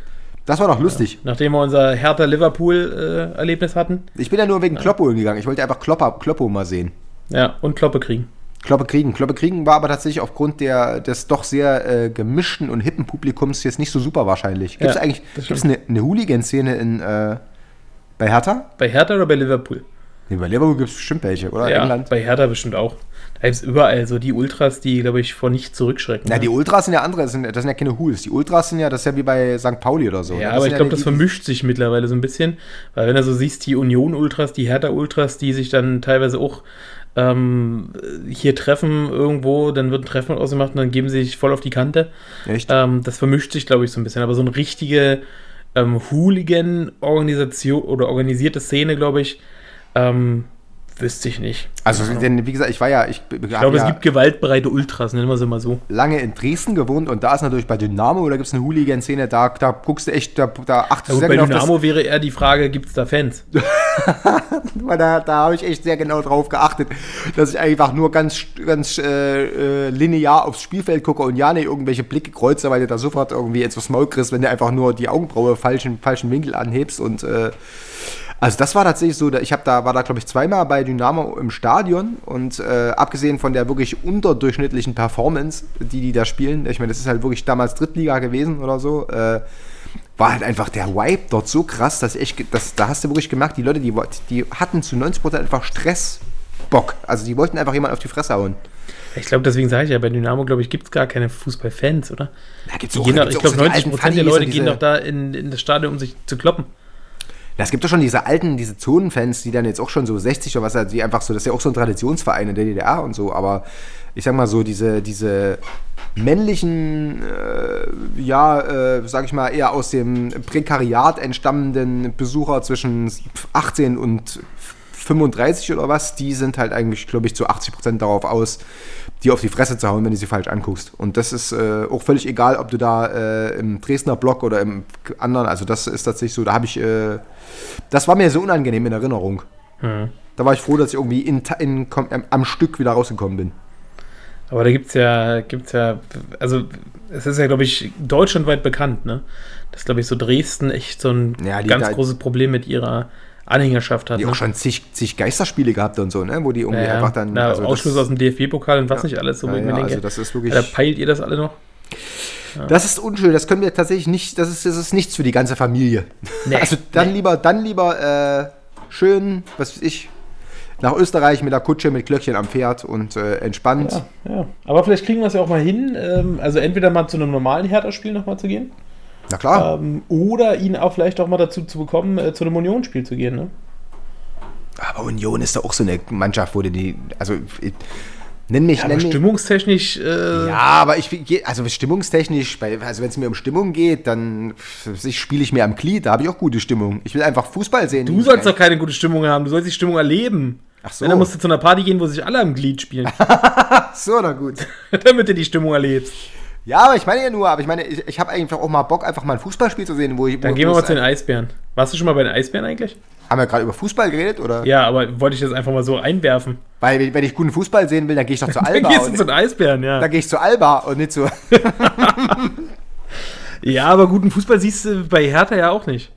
Das war doch lustig. Nachdem wir unser Hertha-Liverpool-Erlebnis hatten. Ich bin ja nur wegen Kloppo hingegangen. Ich wollte einfach Kloppo mal sehen. Ja, und Kloppe kriegen. Kloppe kriegen. Kloppe kriegen war aber tatsächlich aufgrund der, des doch sehr äh, gemischten und hippen Publikums jetzt nicht so super wahrscheinlich. Gibt es Ja, eigentlich gibt's eine, eine Hooligan-Szene in, äh, bei Hertha? Bei Hertha oder bei Liverpool? Nee, bei Liverpool gibt es bestimmt welche, oder? ja, England? bei Hertha bestimmt auch. Da gibt es überall so die Ultras, die, glaube ich, vor nichts zurückschrecken. Na, ne? die Ultras sind ja andere, das sind, das sind ja keine Hools. Die Ultras sind ja, das ist ja wie bei St. Pauli oder so. Ja, aber ich glaube, das vermischt sich mittlerweile so ein bisschen. Weil wenn du so siehst, die Union-Ultras, die Hertha-Ultras, die sich dann teilweise auch ähm, hier treffen irgendwo, dann wird ein Treffen ausgemacht und dann geben sie sich voll auf die Kante. Echt? Ähm, das vermischt sich, glaube ich, so ein bisschen. Aber so eine richtige ähm, Hooligan-Organisation oder organisierte Szene, glaube ich, ähm, wüsste ich nicht. Also, denn wie gesagt, ich war ja, ich, Ich glaube, ja es gibt gewaltbereite Ultras, nennen wir sie mal so. lange in Dresden gewohnt und da ist natürlich bei Dynamo, da gibt es eine Hooligan-Szene, da, da guckst du echt, da, da achtest Ja, du sehr bei genau auf das, Dynamo wäre eher die Frage, gibt es da Fans? da, da habe ich echt sehr genau drauf geachtet, dass ich einfach nur ganz, ganz äh, äh, linear aufs Spielfeld gucke und ja nicht irgendwelche Blicke kreuze, weil du da sofort irgendwie etwas Maul kriegst, wenn du einfach nur die Augenbraue falschen, falschen Winkel anhebst und äh, also das war tatsächlich so, ich habe da war da glaube ich zweimal bei Dynamo im Stadion und äh, abgesehen von der wirklich unterdurchschnittlichen Performance, die die da spielen, ich meine, das ist halt wirklich damals Drittliga gewesen oder so, äh, war halt einfach der Vibe dort so krass, dass ich, das, da hast du wirklich gemerkt, die Leute, die, die hatten zu 90% einfach Stressbock. Also die wollten einfach jemand auf die Fresse hauen. Ich glaube, deswegen sage ich ja, bei Dynamo, glaube ich, gibt es gar keine Fußballfans, oder? Da gibt's auch- gehen da gibt's ich glaube, so die 90 alten Prozent der Leute gehen doch da in, in das Stadion, um sich zu kloppen. Es gibt doch schon diese alten, diese Zonenfans, die dann jetzt auch schon so 60 oder was, die einfach so, das ist ja auch so ein Traditionsverein in der DDR und so, aber ich sag mal so, diese, diese männlichen, äh, ja, äh, sag ich mal, eher aus dem Prekariat entstammenden Besucher zwischen 18 und 35 oder was, die sind halt eigentlich, glaube ich, zu 80 Prozent darauf aus, die auf die Fresse zu hauen, wenn du sie falsch anguckst. Und das ist äh, auch völlig egal, ob du da äh, im Dresdner Block oder im anderen, also das ist tatsächlich so, da habe ich, äh, das war mir so unangenehm in Erinnerung. Da war ich froh, dass ich irgendwie in, in, komm- am- am Stück wieder rausgekommen bin. Aber da gibt es ja, gibt's ja, also es ist ja, glaube ich, deutschlandweit bekannt, ne? Dass, glaube ich, so Dresden echt so ein Ja, ganz da- großes Problem mit ihrer Anhängerschaft hat. Die ne? auch schon zig, zig Geisterspiele gehabt und so, ne? Wo die irgendwie ja, ja. einfach dann. Na, also das- Ausschluss aus dem DFB-Pokal und was nicht alles, so Ja, ja, denke. also das ist wirklich- Alter, peilt ihr das alle noch? Das ist unschön, das können wir tatsächlich nicht, das ist, das ist nichts für die ganze Familie. Nee, also dann lieber, dann lieber äh, schön, was weiß ich, nach Österreich mit der Kutsche, mit Glöckchen am Pferd und äh, entspannt. Ja, ja. Aber vielleicht kriegen wir es ja auch mal hin, ähm, also entweder mal zu einem normalen Hertha-Spiel nochmal zu gehen, Na klar. ähm, oder ihn auch vielleicht auch mal dazu zu bekommen, äh, zu einem Unionsspiel zu gehen, ne? Aber Union ist doch auch so eine Mannschaft, wo du die, also ich, nenn mich, Ja, aber nenn mich. stimmungstechnisch, äh, Ja, aber ich, also stimmungstechnisch, also wenn es mir um Stimmung geht, dann spiele ich mir am Glied, da habe ich auch gute Stimmung. Ich will einfach Fußball sehen. du sollst doch keine gute Stimmung haben, du sollst die Stimmung erleben. Ach so. Wenn, dann musst du zu einer Party gehen, wo sich alle am Glied spielen, so, na gut. damit du die Stimmung erlebst. Ja, aber ich meine ja nur, aber ich meine, ich, ich habe einfach auch mal Bock, einfach mal ein Fußballspiel zu sehen, wo ich. Dann wo, gehen wir mal zu den Eisbären. Warst du schon mal bei den Eisbären eigentlich? Haben wir gerade über Fußball geredet, oder? Ja, aber wollte ich das einfach mal so einwerfen. Weil, wenn- ich guten Fußball sehen will, dann gehe ich doch zu Dann Alba. gehst du zu den Eisbären, ja. dann gehe ich zu Alba und nicht zu. Ja, aber guten Fußball siehst du bei Hertha ja auch nicht.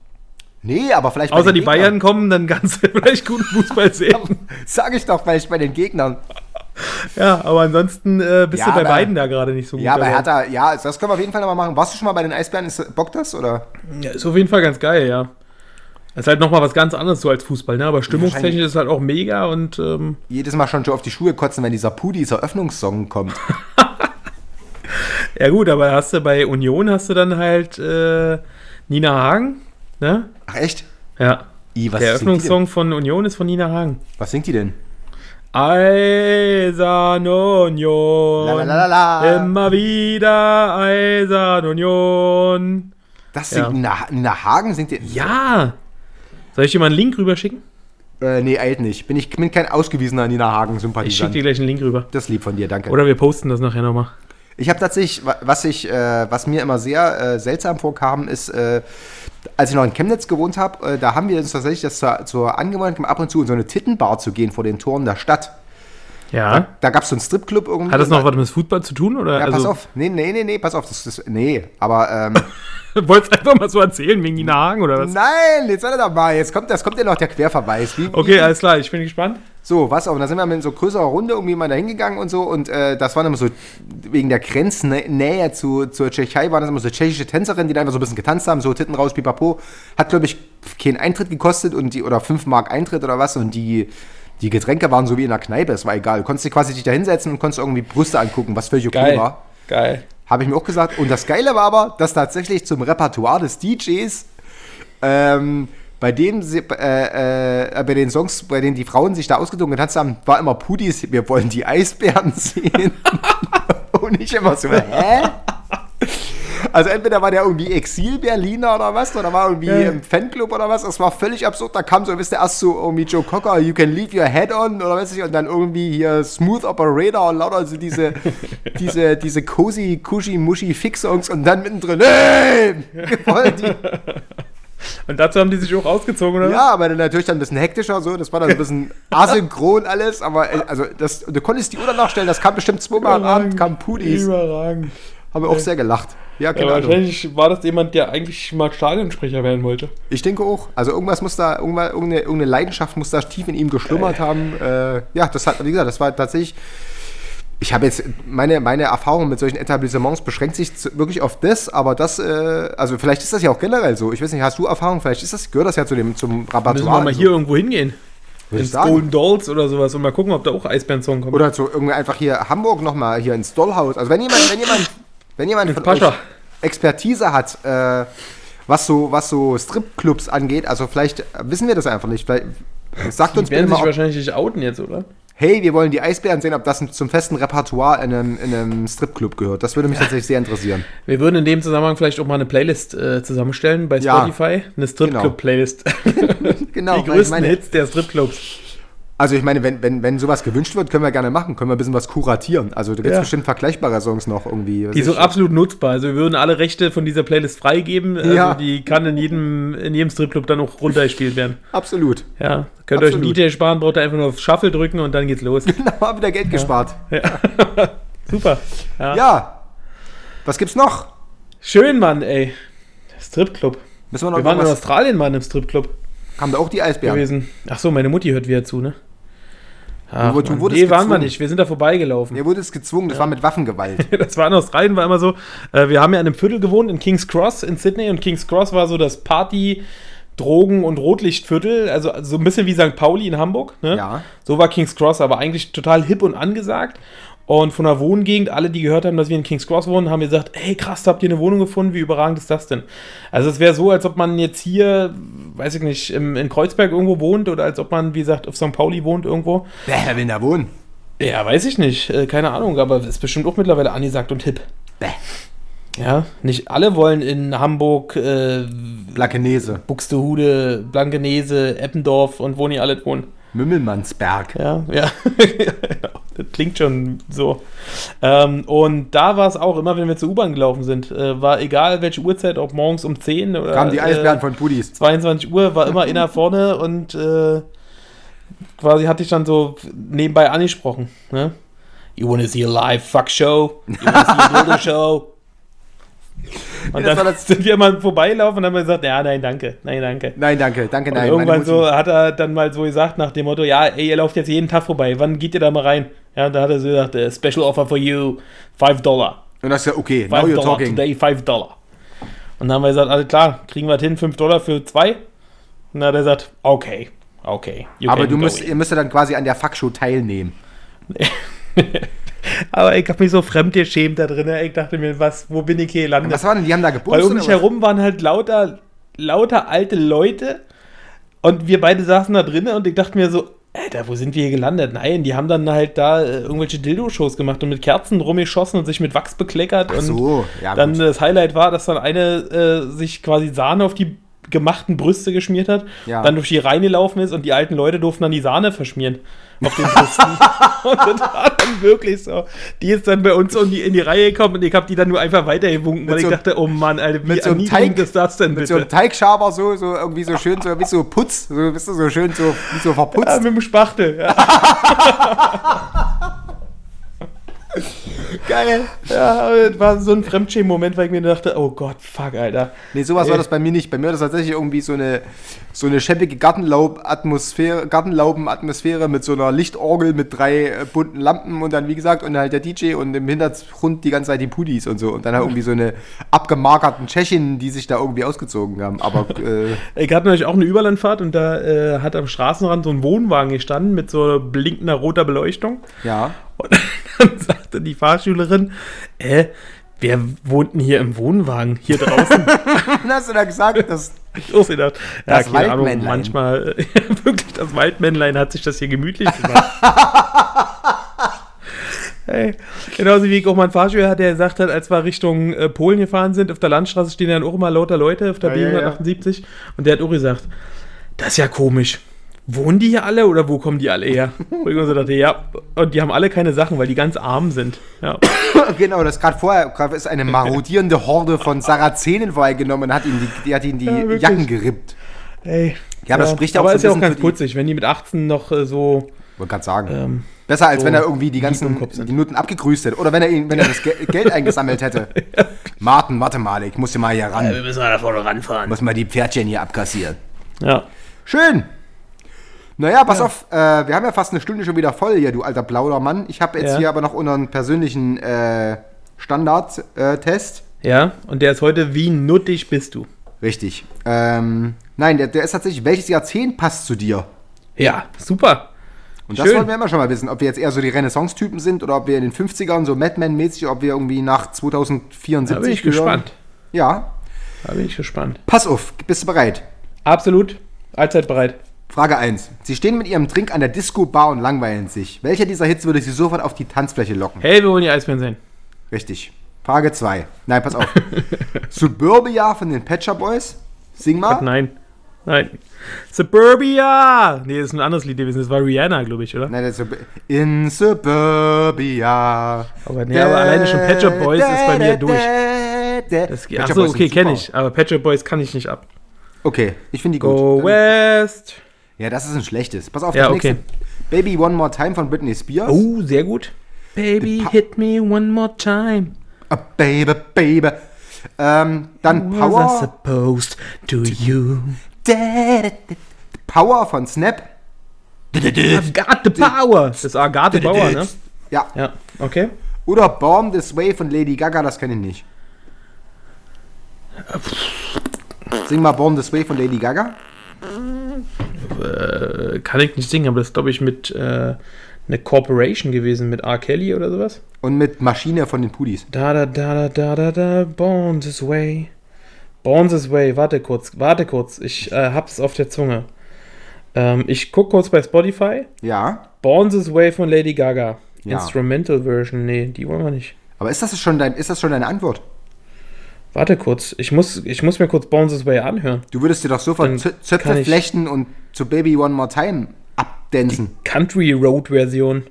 Nee, aber vielleicht. Außer die Gegnern. Bayern kommen, dann kannst du vielleicht guten Fußball sehen. Sag ich doch, vielleicht bei den Gegnern. Ja, aber ansonsten äh, bist Ja, du bei aber- beiden da gerade nicht so gut. Ja, bei. Hertha, ja, das können wir auf jeden Fall nochmal machen. Warst du schon mal bei den Eisbären? Ist, Bock das, oder? Ja, ist auf jeden Fall ganz geil, ja. Ist halt nochmal was ganz anderes so als Fußball, ne? Aber stimmungstechnisch ist es halt auch mega und ähm, Jedes Mal schon so auf die Schuhe kotzen, wenn dieser Pudis Eröffnungssong kommt. ja gut, aber hast du bei Union hast du dann halt äh, Nina Hagen, ne? Ach, echt? Ja. I, Der Eröffnungssong von Union ist von Nina Hagen. Was singt die denn? Eisern Union. La, la, la, la, la. Immer wieder Eisern Union. Das Ja. singt Nina, Nina Hagen, singt die? Ja. Soll ich dir mal einen Link rüberschicken? Äh, nee, eilt nicht. Bin ich bin kein ausgewiesener Nina Ich schicke Hagen-Sympathisant. dir gleich einen Link rüber. Das ist lieb von dir, danke. Oder wir posten das nachher nochmal. Ich habe tatsächlich, wa- was ich, äh, was mir immer sehr äh, seltsam vorkam, ist, äh, als ich noch in Chemnitz gewohnt habe, äh, da haben wir uns tatsächlich das zur, zur Angewohnheit gemacht, ab und zu in so eine Tittenbar zu gehen vor den Toren der Stadt. Ja. Da gab es so einen Stripclub irgendwie. Hat das noch was mit Fußball zu tun? Oder? da, Ja, also, pass auf. Nee, nee, nee, nee, pass auf. Das, das, nee, aber ähm, Wolltest einfach mal so erzählen wegen Nina Hagen oder was? Nein, jetzt warte doch mal. Jetzt kommt, das kommt ja noch der Querverweis. Wie, Okay, alles klar, ich bin gespannt. So, was auch. Und da sind wir mit so größerer Runde irgendwie mal da hingegangen und so. Und äh, das war immer so, wegen der Grenznähe zu, zur Tschechei, waren das immer so tschechische Tänzerinnen, die da einfach so ein bisschen getanzt haben, so Titten raus, pipapo. Hat, glaube ich, keinen Eintritt gekostet und die, oder 5 Mark Eintritt oder was. Und die, die Getränke waren so wie in der Kneipe, es war egal. Du konntest dich quasi dich da hinsetzen und konntest irgendwie Brüste angucken, was völlig okay Geil. war. Geil. Habe ich mir auch gesagt. Und das Geile war aber, dass tatsächlich zum Repertoire des DJs, ähm, bei dem sie, äh, äh, bei den Songs, bei denen die Frauen sich da ausgedrungen getanzt haben, war immer Pudis, wir wollen die Eisbären sehen. Und ich immer so, hä? Also entweder war der irgendwie Exil-Berliner oder was, oder war irgendwie im Fanclub oder was. Es war völlig absurd. Da kam so, wisst ihr, erst so irgendwie Joe Cocker, you can leave your head on, oder weiß ich, und dann irgendwie hier Smooth Operator und lauter so diese, diese, diese cozy, cushy, mushy Fix-Songs und dann mittendrin, hey, die. Und dazu haben die sich auch ausgezogen, oder? Ja, aber dann natürlich dann ein bisschen hektischer, so, das war dann ein bisschen asynchron alles, aber äh, also das, du konntest die Uhr nachstellen, das kam bestimmt zweimal am Abend, kam Pudis. Überragend. Haben wir auch sehr gelacht. Ja, Ja, keine Ahnung. wahrscheinlich war das jemand, der eigentlich mal Stadionsprecher werden wollte. Ich denke auch. Also irgendwas muss da, irgendeine, irgendeine Leidenschaft muss da tief in ihm geschlummert haben. Äh, ja, das hat, wie gesagt, das war tatsächlich. Ich habe jetzt, meine, meine Erfahrung mit solchen Etablissements beschränkt sich zu, wirklich auf das, aber das, äh, also vielleicht ist das ja auch generell so. Ich weiß nicht, hast du Erfahrung? Vielleicht ist das, gehört das ja zu dem, zum Repertoire. Müssen wir mal hier irgendwo hingehen. Ins. Golden Dolls oder sowas und mal gucken, ob da auch Eisbären-Song kommt. Oder zu irgendwie einfach hier Hamburg nochmal, hier ins Dollhaus. Also wenn jemand, wenn jemand, wenn jemand von euch Expertise hat, äh, was so, was so Stripclubs angeht, also vielleicht wissen wir das einfach nicht. Vielleicht sagt uns Die werden bitte sich mal, ob, wahrscheinlich nicht outen jetzt, oder? hey, wir wollen die Eisbären sehen, ob das zum festen Repertoire in einem, in einem Stripclub gehört. Das würde mich tatsächlich sehr interessieren. Wir würden in dem Zusammenhang vielleicht auch mal eine Playlist äh, zusammenstellen bei Ja. Spotify. Eine Stripclub-Playlist. Genau, Die weil größten Hits der Stripclubs. Also ich meine, wenn, wenn, wenn sowas gewünscht wird, können wir gerne machen, können wir ein bisschen was kuratieren. Also da gibt es Ja. bestimmt vergleichbare Songs noch irgendwie. Die sind absolut nutzbar. Also wir würden alle Rechte von dieser Playlist freigeben. Also Ja. die kann in jedem, in jedem Stripclub dann auch runtergespielt werden. Absolut. Ja. Könnt ihr euch einen Absolut. DJ sparen, braucht ihr einfach nur auf Shuffle drücken und dann geht's los. Genau, haben wieder Geld gespart. Super. Ja. Ja. Was gibt's noch? Schön, Mann, ey. Stripclub. Müssen wir noch Wir waren in Australien mal in einem Stripclub Haben da auch die Eisbären? gewesen. Ach so, meine Mutti hört wieder zu, ne? Ach, Du- du Mann. wurdest nee, waren wir nicht. Wir sind da vorbeigelaufen. Ihr wurde es gezwungen, das war mit Waffengewalt. Das war in Australien, war immer so, äh, wir haben ja in einem Viertel gewohnt, in King's Cross in Sydney und King's Cross war so das Party, Drogen- und Rotlichtviertel, also so ein bisschen wie St. Pauli in Hamburg. Ne? Ja. So war King's Cross, aber eigentlich total hip und angesagt. Und von der Wohngegend, alle, die gehört haben, dass wir in King's Cross wohnen, haben gesagt, hey krass, habt ihr eine Wohnung gefunden? Wie überragend ist das denn? Also es wäre so, als ob man jetzt hier, weiß ich nicht, im, in Kreuzberg irgendwo wohnt oder als ob man, wie gesagt, auf St. Pauli wohnt irgendwo. Wer will da wohnen? Ja, weiß ich nicht. Äh, keine Ahnung, aber ist bestimmt auch mittlerweile angesagt und hip. Bäh. Ja, nicht alle wollen in Hamburg, äh, Blankenese. Buxtehude, Blankenese, Eppendorf und wo nicht alle wohnen. Mümmelmannsberg. Ja, ja. Klingt schon so. Ähm, und da war es auch immer, wenn wir zur U-Bahn gelaufen sind, äh, war egal welche Uhrzeit, ob morgens um 10 oder Kamen die Eisbären äh, von Pudis. 22 Uhr, war immer einer vorne und äh, quasi hatte ich dann so nebenbei angesprochen. Ne? You wanna see a live fuck show? You wanna see a dildo show? Und Das war dann das- sind wir mal vorbeilaufen und haben wir gesagt, ja, nein, danke, nein, danke. Nein, danke, danke, Und nein. irgendwann meine so hat er dann mal so gesagt nach dem Motto, ja, ey, ihr lauft jetzt jeden Tag vorbei, wann geht ihr da mal rein? Ja, da hat er so gesagt, äh, Special Offer for you, 5 Dollar. Und das ist ja okay, now 5 you're Dollar talking. today, 5 Dollar. Und dann haben wir gesagt, alles klar, kriegen wir das hin, 5 Dollar für zwei? Und dann hat er gesagt, okay, okay. you Aber du müsst, in. ihr müsst ja dann quasi an der Fuckshow teilnehmen. Aber ich habe mich so fremd geschämt da drin. Ich dachte mir, was, wo bin ich hier gelandet? Was war denn, die haben da Weil gebumst? um mich herum waren halt lauter, lauter alte Leute und wir beide saßen da drinnen und ich dachte mir so, Alter, wo sind wir hier gelandet? Nein, die haben dann halt da äh, irgendwelche Dildo-Shows gemacht und mit Kerzen rumgeschossen und sich mit Wachs bekleckert. Ach und so, ja dann gut. das Highlight war, dass dann eine äh, sich quasi Sahne auf die gemachten Brüste geschmiert hat, Ja. dann durch die Reihe gelaufen ist und die alten Leute durften dann die Sahne verschmieren auf den Brüsten. und das war dann wirklich so. Die ist dann bei uns in die, in die Reihe gekommen und ich habe die dann nur einfach weitergewunken, weil so ich dachte, oh Mann, Alter, wie mit so einem Teig- ist das denn Mit bitte? so einem Teigschaber so, so irgendwie so schön, so wie so Putz, so, bist du so schön so, wie so verputzt. ja, mit dem Spachtel. Ja. Geil. Ja, das war so ein Fremdschämen-Moment, weil ich mir dachte, oh Gott, fuck, Alter. Nee, sowas Ey. war das bei mir nicht. Bei mir war das tatsächlich irgendwie so eine, so eine scheppige Gartenlaub-Atmosphäre, Gartenlauben-Atmosphäre mit so einer Lichtorgel mit drei äh, bunten Lampen und dann, wie gesagt, und halt der DJ und im Hintergrund die ganze Zeit die Pudis und so. Und dann halt irgendwie so eine abgemagerten Tschechinnen, die sich da irgendwie ausgezogen haben. Aber äh, Ich hatte natürlich auch eine Überlandfahrt und da äh, hat am Straßenrand so ein Wohnwagen gestanden mit so blinkender roter Beleuchtung. ja. Und dann sagte die Fahrschülerin, äh, wer wohnt denn hier im Wohnwagen? Hier draußen? Hast du da gesagt, dass. ich auch gedacht, ja, Das keine Ahnung, manchmal, äh, wirklich, das Waldmännlein hat sich das hier gemütlich gemacht. Hey, genauso wie ich auch mal einen Fahrschüler hatte, der gesagt hat, als wir Richtung äh, Polen gefahren sind, auf der Landstraße stehen dann auch immer lauter Leute auf der Ja, ja, B178 und der hat auch gesagt, das ist ja komisch. Wohnen die hier alle oder wo kommen die alle her? Und ich so dachte, ja, und die haben alle keine Sachen, weil die ganz arm sind. Ja. genau, das gerade vorher grad ist eine marodierende Horde von Sarazenen vorbeigenommen und hat ihnen die, die, hat ihnen die Ja. Jacken gerippt. Ey. Ja, aber das spricht ja auch aber so ist ja ein auch bisschen ganz putzig, wenn die mit 18 noch äh, so Wollte gerade sagen. ähm, Besser als so wenn er irgendwie die ganzen die Noten abgegrüßt hätte. Oder wenn er, ihn, wenn er das Ge Geld eingesammelt hätte. Martin, warte mal, ich muss hier mal hier ran. Wir müssen mal da vorne ranfahren. muss mal die Pferdchen hier abkassieren. ja. Schön. Naja, pass auf, äh, wir haben ja fast eine Stunde schon wieder voll hier, du alter Plaudermann. Ich habe jetzt Ja. hier aber noch unseren persönlichen äh, Standard-Test. Ja, und der ist heute, wie nuttig bist du? Richtig. Ähm, nein, der, der ist tatsächlich, welches Jahrzehnt passt zu dir? Ja, super. Und das Schön. wollten wir immer schon mal wissen, ob wir jetzt eher so die Renaissance-Typen sind oder ob wir in den 50ern so Madman-mäßig, ob wir irgendwie nach 2074 Da bin ich gehören. gespannt. Ja, Da bin ich gespannt. pass auf, bist du bereit? Absolut. Allzeit bereit. Frage 1. Sie stehen mit ihrem Trink an der Disco-Bar und langweilen sich. Welcher dieser Hits würde sie sofort auf die Tanzfläche locken? Hey, wir wollen die Eisbären sehen. Richtig. Frage 2. Nein, pass auf. Suburbia von den Shop Boys. Sing mal. Nein. Nein. Suburbia! Nee, das ist ein anderes Lied gewesen. Das war Rihanna, glaube ich, oder? Nein, das ist Sub In Suburbia. Aber nee, aber alleine schon Shop Boys ist bei mir durch. Das, achso, okay, kenne ich. Aber Shop Boys kann ich nicht ab. Okay, ich finde die gut. Go West! Ja, das ist ein schlechtes. Pass auf, Ja, das okay. nächste. Baby One More Time von Britney Spears. Oh, sehr gut. Baby, hit me one more time. Ah, baby, baby. Ähm, dann Was I Power. supposed to you? Power von Snap. I've got the power. Das ist Agathe Bauer, ne? Ja. Ja, okay. Oder Born This Way von Lady Gaga, das kenne ich nicht. Sing mal Born This Way von Lady Gaga. Äh, kann ich nicht singen, aber das ist, glaube ich, mit äh, eine Corporation gewesen, mit R. Kelly oder sowas. Und mit Maschine von den Pudis. Da, da, da, da, da, da, da, Born This Way. Born This Way, warte kurz, warte kurz, ich äh, hab's auf der Zunge. Ähm, ich guck kurz bei Spotify. Ja. Born This Way von Lady Gaga. Ja. Instrumental Version, nee, die wollen wir nicht. Aber ist das schon, dein, ist das schon deine Antwort? Warte kurz, ich muss, ich muss mir kurz Born This Way anhören. Du würdest dir doch sofort Zöpfe flechten und zu Baby One More Time abdancen. Country Road Version.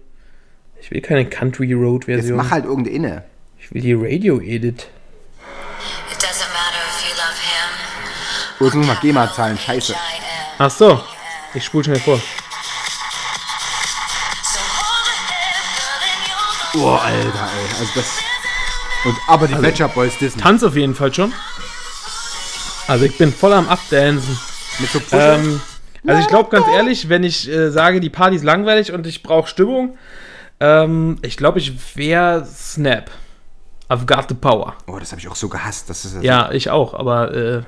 Ich will keine Country Road Jetzt Version. mach halt irgendeine. Ich will die Radio Edit. It doesn't matter if you love him. Oh, jetzt muss man GEMA zahlen. Scheiße. Ach so, ich spule schnell vor. Oh, Alter, ey. Also das. Und, aber die Shop Boys dissen. Tanz auf jeden Fall schon. Also ich bin voll am Abdancen. Mit so. Ähm, also ich glaube ganz ehrlich, wenn ich äh, sage, die Party ist langweilig und ich brauche Stimmung, ähm, ich glaube, ich wäre Snap. I've got the power. oh, das habe ich auch so gehasst. Das ist Ja, ich auch, aber äh,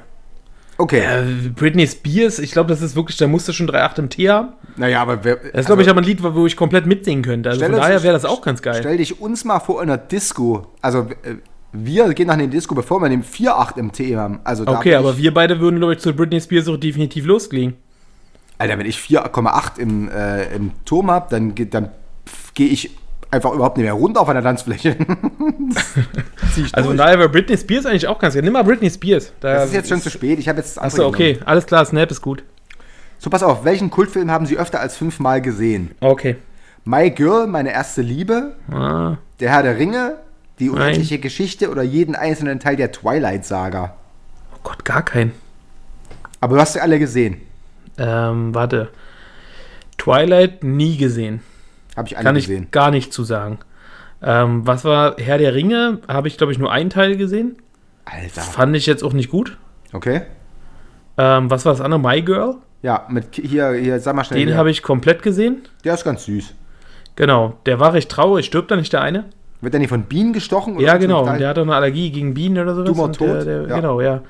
Okay. äh, Britney Spears, ich glaube, das ist wirklich, da musste schon 3,8 im T haben. naja, aber wer, Das ist, glaube ich, aber ein Lied, wo ich komplett mitsingen könnte. Also von daher wäre das auch ganz geil. Stell dich uns mal vor in einer Disco. Also äh, wir gehen nach einer Disco, bevor wir den 4,8 im T haben. Also da Okay, aber wir beide würden, glaube ich, zu Britney Spears auch definitiv loslegen. Alter, wenn ich 4,8 im, äh, im Turm habe, dann, dann gehe ich einfach überhaupt nicht mehr runter von der Tanzfläche. Also von daher wäre Britney Spears eigentlich auch ganz geil. Nimm mal Britney Spears. Da das ist jetzt schon zu spät. Ich habe jetzt das Achso, okay. genommen. Alles klar, Snap ist gut. So, pass auf. Welchen Kultfilm haben Sie öfter als fünfmal gesehen? Okay. My Girl, meine erste Liebe, Ah, Der Herr der Ringe, die unendliche Geschichte oder jeden einzelnen Teil der Twilight-Saga. oh Gott, gar kein. Aber du hast sie alle gesehen. Ähm, warte. Twilight nie gesehen. Habe ich alle Kann gesehen. ich gar nicht zu sagen. Ähm, was war Herr der Ringe? Habe ich, glaube ich, nur einen Teil gesehen. Alter. Fand ich jetzt auch nicht gut. Okay. Ähm, was war das andere? My Girl? Ja, mit hier, hier, sag mal schnell. Den habe ich komplett gesehen. Der ist ganz süß. Genau. Der war recht traurig. Stirbt da nicht der eine? Wird der nicht von Bienen gestochen? oder Ja, genau. Teil? Der hat doch eine Allergie gegen Bienen oder sowas. Dummer und der, der, ja. Genau, ja.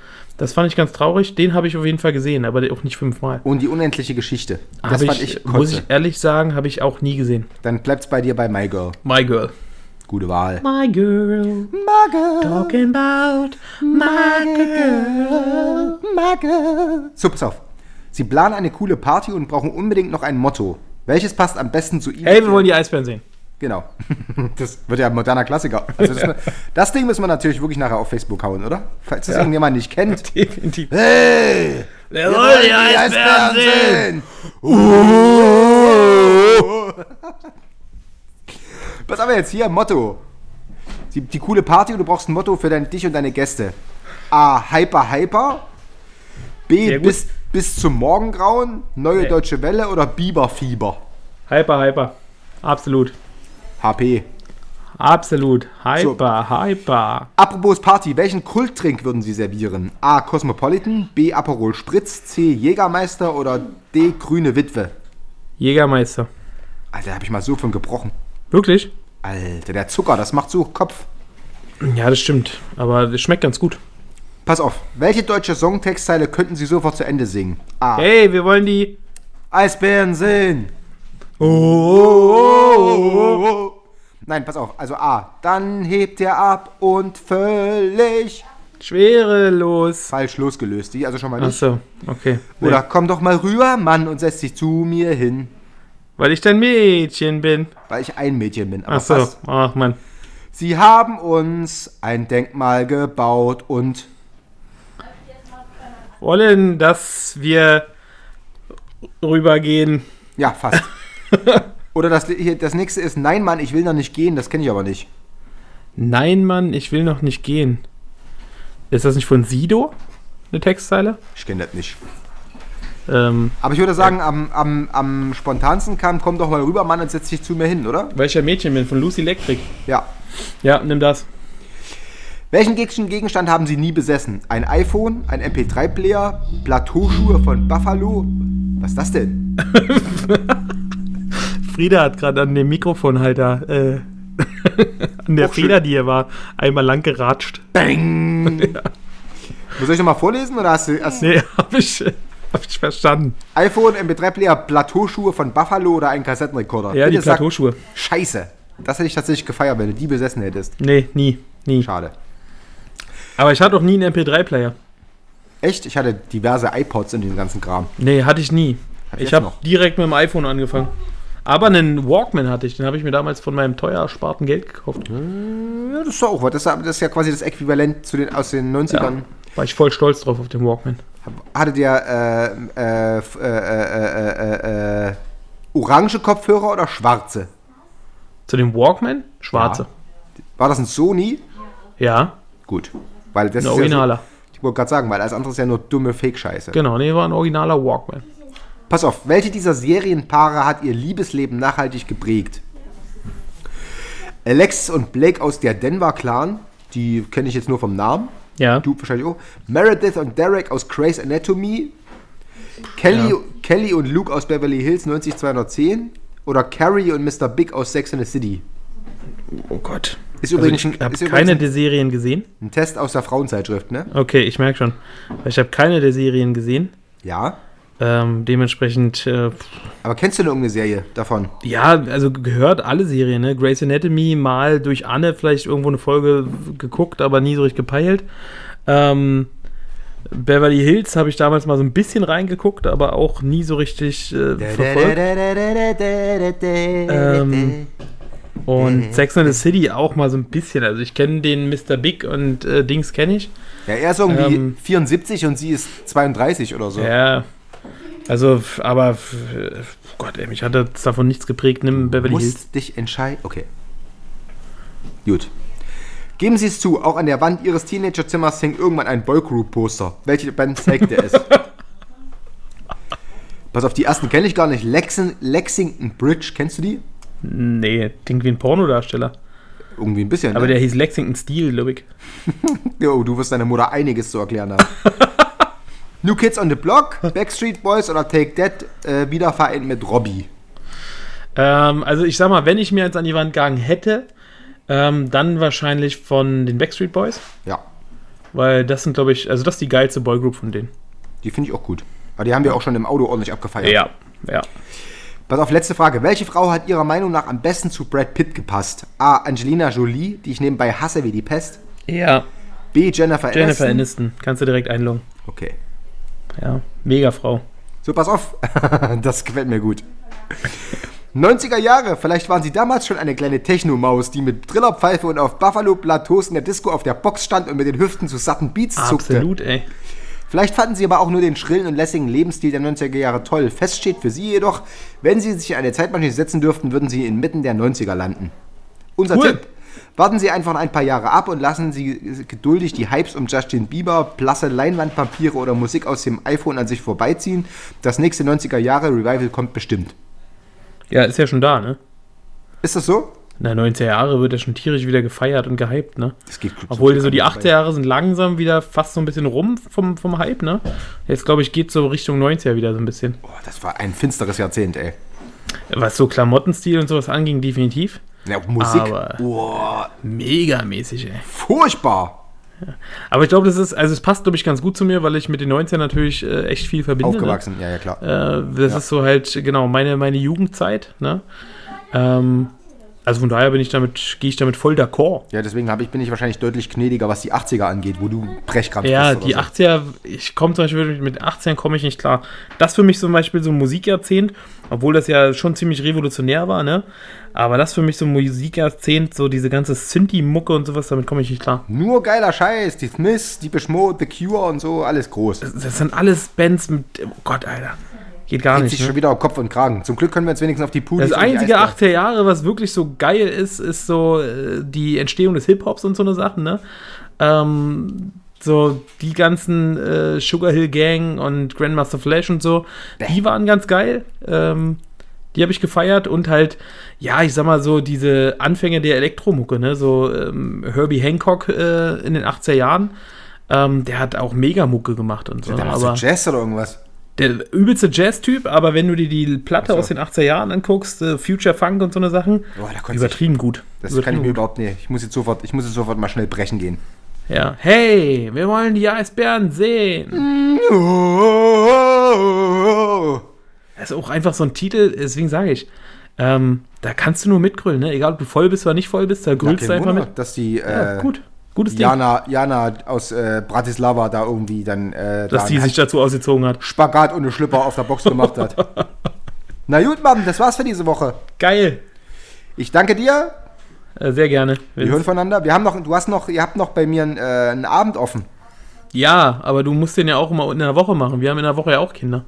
Das fand ich ganz traurig. Den habe ich auf jeden Fall gesehen, aber auch nicht fünfmal. Und die unendliche Geschichte. Das Habe fand ich, ich, muss ich ehrlich sagen, habe ich auch nie gesehen. Dann bleibt's bei dir bei My Girl. My Girl. Gute Wahl. My Girl. My Girl. Talking about my girl. My Girl. So, pass auf. Sie planen eine coole Party und brauchen unbedingt noch ein Motto. Welches passt am besten zu Ihnen? Hey, wir wollen die Eisbären sehen. Genau. Das wird ja ein moderner Klassiker. Also das, das Ding müssen wir natürlich wirklich nachher auf Facebook hauen, oder? Falls das irgendjemand nicht kennt. Definitiv. Hey! Wer wir wollen die Eisbären sehen? Uh. Was haben wir jetzt hier? Motto. Die, die coole Party und du brauchst ein Motto für dein, dich und deine Gäste. A. Hyper, hyper. B. Bis, bis zum Morgengrauen. Neue Nee. Deutsche Welle oder Biberfieber. Hyper, hyper. Absolut. HP. Absolut. Hyper, hyper. Apropos Party, welchen Kulttrink würden Sie servieren? A. Cosmopolitan, B. Aperol Spritz, C. Jägermeister oder D. Grüne Witwe? Jägermeister. Alter, da hab ich mal so von gebrochen. Wirklich? Alter, der Zucker, das macht so Kopf. Ja, das stimmt. Aber das schmeckt ganz gut. Pass auf, welche deutsche Songtextzeile könnten Sie sofort zu Ende singen? A. Hey, wir wollen die. Eisbären sehen. Oh, oh, Oh, oh. Nein, pass auf, also A. Dann hebt er ab und völlig Schwerelos. falsch losgelöst. Die also schon mal nicht. Achso, okay. Oder komm doch mal rüber, Mann, und setz dich zu mir hin. Weil ich dein Mädchen bin. Weil ich ein Mädchen bin. Aber Achso, fast. ach man. Sie haben uns ein Denkmal gebaut und Wollen, dass wir rübergehen. ja, fast. Oder das, hier, das nächste ist, nein, Mann, ich will noch nicht gehen, das kenne ich aber nicht. Nein, Mann, ich will noch nicht gehen. Ist das nicht von Sido? Eine Textzeile? Ich kenne das nicht. Ähm, Aber ich würde sagen, am, am, am spontansten kam, komm doch mal rüber, Mann, und setz dich zu mir hin, oder? weil ich ja Mädchen bin, von Lucy Electric. Ja. Ja, nimm das. Welchen Geg- Gegenstand haben Sie nie besessen? Ein iPhone, ein MP3-Player, Plateauschuhe von Buffalo? Was ist das denn? Frieda hat gerade an dem Mikrofonhalter, äh, an der Auch schön. Feder, die hier war, einmal lang geratscht. Bang! Muss ich nochmal vorlesen oder hast du hast Nee, hab ich, hab ich verstanden. iPhone, MP3-Player, Plateauschuhe von Buffalo oder einen Kassettenrekorder? Ja, die Bitte sag- Plateauschuhe. Scheiße. Das hätte ich tatsächlich gefeiert, wenn du die besessen hättest. Nee, nie, nie. Schade. Aber ich hatte auch nie einen MP3-Player. Echt? Ich hatte diverse iPods in dem ganzen Kram. Nee, hatte ich nie. Hab ich jetzt habe direkt mit dem iPhone angefangen. Aber einen Walkman hatte ich, den habe ich mir damals von meinem teuer ersparten Geld gekauft. Ja, das ist doch auch was. Das ist, ja quasi das Äquivalent zu den, aus den 90ern. War ich voll stolz drauf auf den Walkman. Hatte der äh, äh, äh, äh, äh, äh, äh, orange Kopfhörer oder schwarze? Zu dem Walkman? Schwarze. War das ein Sony? Ja, Gut. Weil das ein ist ja originaler. so, ich wollte gerade sagen, weil alles andere ist ja nur dumme Fake-Scheiße. Genau, nee, war ein originaler Walkman. Pass auf, welche dieser Serienpaare hat ihr Liebesleben nachhaltig geprägt? Alexis und Blake aus der Denver Clan, die kenne ich jetzt nur vom Namen. Ja. Du wahrscheinlich auch. Meredith und Derek aus Grey's Anatomy. Kelly, Ja. Kelly und Luke aus Beverly Hills 90210. Oder Carrie und Mr. Big aus Sex and the City. Oh Gott. Ist Also übrigens, ich ein, habe keine ein, der Serien gesehen. ein Test aus der Frauenzeitschrift, ne? Okay, ich merke schon. Ich habe keine der Serien gesehen. Ja. Ähm, dementsprechend, äh, Aber kennst du eine irgendeine Serie davon? ja, also gehört alle Serien, ne? Grey's Anatomy, mal durch Anne vielleicht irgendwo eine Folge geguckt, aber nie so richtig gepeilt. Ähm, Beverly Hills habe ich damals mal so ein bisschen reingeguckt, aber auch nie so richtig äh, verfolgt. Ähm, Und Sex and the City auch mal so ein bisschen. Also ich kenne den Mr. Big und äh, Dings kenne ich. Ja, er ist irgendwie Ähm. 74 und sie ist 32 oder so. Ja. Also, aber, Gott, ey, mich hat das davon nichts geprägt. Nimm Beverly Hills. musst dich entscheiden. Okay. Gut. Geben Sie es zu, auch an der Wand Ihres Teenagerzimmers hängt irgendwann ein Boygroup-Poster. Welche Band zeigte es? Pass auf, die ersten kenne ich gar nicht. Lexing, Lexington Bridge, kennst du die? Nee, klingt wie ein Pornodarsteller. Irgendwie ein bisschen. Aber ne? der hieß Lexington Steel, glaube ich. Jo, du wirst deiner Mutter einiges zu erklären haben. New Kids on the Block, Backstreet Boys oder Take That äh, wieder vereint mit Robbie. Ähm, also ich sag mal, wenn ich mir jetzt an die Wand gegangen hätte, ähm, dann wahrscheinlich von den Backstreet Boys. Ja, Weil das sind, glaube ich, also das ist die geilste Boygroup von denen. die finde ich auch gut. Aber die haben wir auch schon im Auto ordentlich abgefeiert. Ja, ja. Pass auf, letzte Frage. Welche Frau hat Ihrer Meinung nach am besten zu Brad Pitt gepasst? A. Angelina Jolie, die ich nebenbei hasse wie die Pest. Ja, B. Jennifer, Jennifer Aniston. Aniston. Kannst du direkt einloggen. Okay. Ja, mega Frau. So, pass auf. das gefällt mir gut. 90er Jahre, vielleicht waren sie damals schon eine kleine Techno-Maus, die mit Trillerpfeife und auf Buffalo-Plateaus in der Disco auf der Box stand und mit den Hüften zu satten Beats zuckte. Absolut, ey. Vielleicht fanden sie aber auch nur den schrillen und lässigen Lebensstil der 90er Jahre toll. Fest steht für sie jedoch, wenn sie sich in eine Zeitmaschine setzen dürften, würden sie inmitten der 90er landen. Unser Cool. Tipp. Warten Sie einfach ein paar Jahre ab und lassen Sie geduldig die Hypes um Justin Bieber, blasse Leinwandpapiere oder Musik aus dem iPhone an sich vorbeiziehen. Das nächste 90er Jahre Revival kommt bestimmt. Ja, ist ja schon da, ne? Ist das so? Der 90er Jahre wird er schon tierisch wieder gefeiert und gehypt, ne? Das geht Obwohl so die 8er Jahre sind langsam wieder fast so ein bisschen rum vom, vom Hype, ne? Jetzt glaube ich, geht so Richtung 90er wieder so ein bisschen. Oh, das war ein finsteres Jahrzehnt, ey. Was so Klamottenstil und sowas anging, definitiv. Ja, Musik. Aber- oh, Megamäßig, ey. furchtbar. Aber ich glaube, das ist, also es passt, glaube ich, ganz gut zu mir, weil ich mit den 90ern natürlich äh, echt viel verbinde. Aufgewachsen, ja, ja, klar. Ne? Äh, das ist so halt, genau, meine, meine Jugendzeit, ne? Ähm, also von daher bin ich damit, gehe ich damit voll d'accord. Ja, deswegen hab ich, bin ich wahrscheinlich deutlich gnädiger, was die 80er angeht, wo du Brechkraft Ja, bist. die 80er, ich komme zum Beispiel mit 18 komme ich nicht klar. Das für mich zum Beispiel so ein Musikjahrzehnt, obwohl das ja schon ziemlich revolutionär war, ne? Aber das für mich so Musikjahrzehnt, so diese ganze Synthi-Mucke und sowas, damit komme ich nicht klar. Nur geiler Scheiß, die Smiths, die Beschmo, The Cure und so, alles groß. Das sind alles Bands mit, oh Gott, Alter. Geht gar Geht nicht. sich Ne? schon wieder auf Kopf und Kragen. Zum Glück können wir jetzt wenigstens auf die Pudis Das einzige Eisbären- 8er Jahre, was wirklich so geil ist, ist so äh, die Entstehung des Hip-Hops und so eine Sachen, ne? Ähm, so die ganzen äh, Sugar Hill Gang und Grandmaster Flash und so, die waren ganz geil. Ähm, die habe ich gefeiert und halt, ja, ich sag mal so, diese Anfänge der Elektromucke, ne? So ähm, Herbie Hancock äh, in den 80er Jahren, ähm, der hat auch Megamucke gemacht und so. Der macht so Jazz oder irgendwas. der übelste Jazz-Typ, aber wenn du dir die Platte so. aus den 80er Jahren anguckst, äh, Future Funk und so eine Sachen, Boah, übertrieben gut. Das kann ich übertrieben mir gut. überhaupt nicht. Ich muss jetzt sofort, ich muss jetzt sofort mal schnell brechen gehen. Ja. Hey, wir wollen die Eisbären sehen. Das ist auch einfach so ein Titel, deswegen sage ich, ähm, da kannst du nur mitgrüllen, ne? Egal, ob du voll bist oder nicht voll bist, da grüllst du einfach Wunder, mit. dass die Ja, äh, gut. Gutes Ding, Jana, Jana aus äh, Bratislava da irgendwie dann äh, dass da die sich dazu ausgezogen hat. Spagat und eine Schlipper auf der Box gemacht hat. Na gut, Mann, das war's für diese Woche. Geil. Ich danke dir. Äh, sehr gerne. Wir hören voneinander. Wir haben noch, du hast noch, ihr habt noch bei mir einen, äh, einen Abend offen. Ja, aber du musst den ja auch immer in der Woche machen. Wir haben in der Woche ja auch Kinder.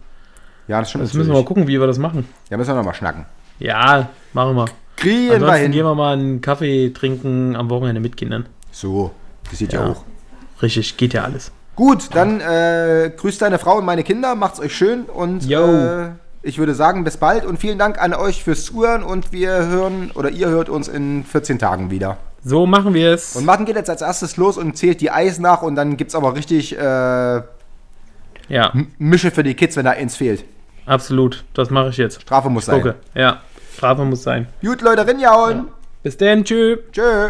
Ja, das stimmt. Jetzt müssen wir mal gucken, wie wir das machen. Ja, müssen wir noch mal schnacken. Ja, machen wir. Kriegen wir Ansonsten hin. gehen wir mal einen Kaffee trinken am Wochenende mit Kindern. So, das sieht ja, Ja. auch. Richtig, geht ja alles. Gut, dann äh, grüßt deine Frau und meine Kinder, macht's euch schön und Yo. äh, ich würde sagen, bis bald und vielen Dank an euch fürs Zuhören und wir hören oder ihr hört uns in 14 Tagen wieder. So machen wir es. Und Martin geht jetzt als erstes los und zählt die Eis nach und dann gibt's aber richtig äh, Ja, Mische für die Kids, wenn da eins fehlt. absolut. Das mache ich jetzt. Strafe muss sein. Gucke. Ja, Strafe muss sein. Gut, Leute, rinjauen. Bis dann, tschö. Tschö.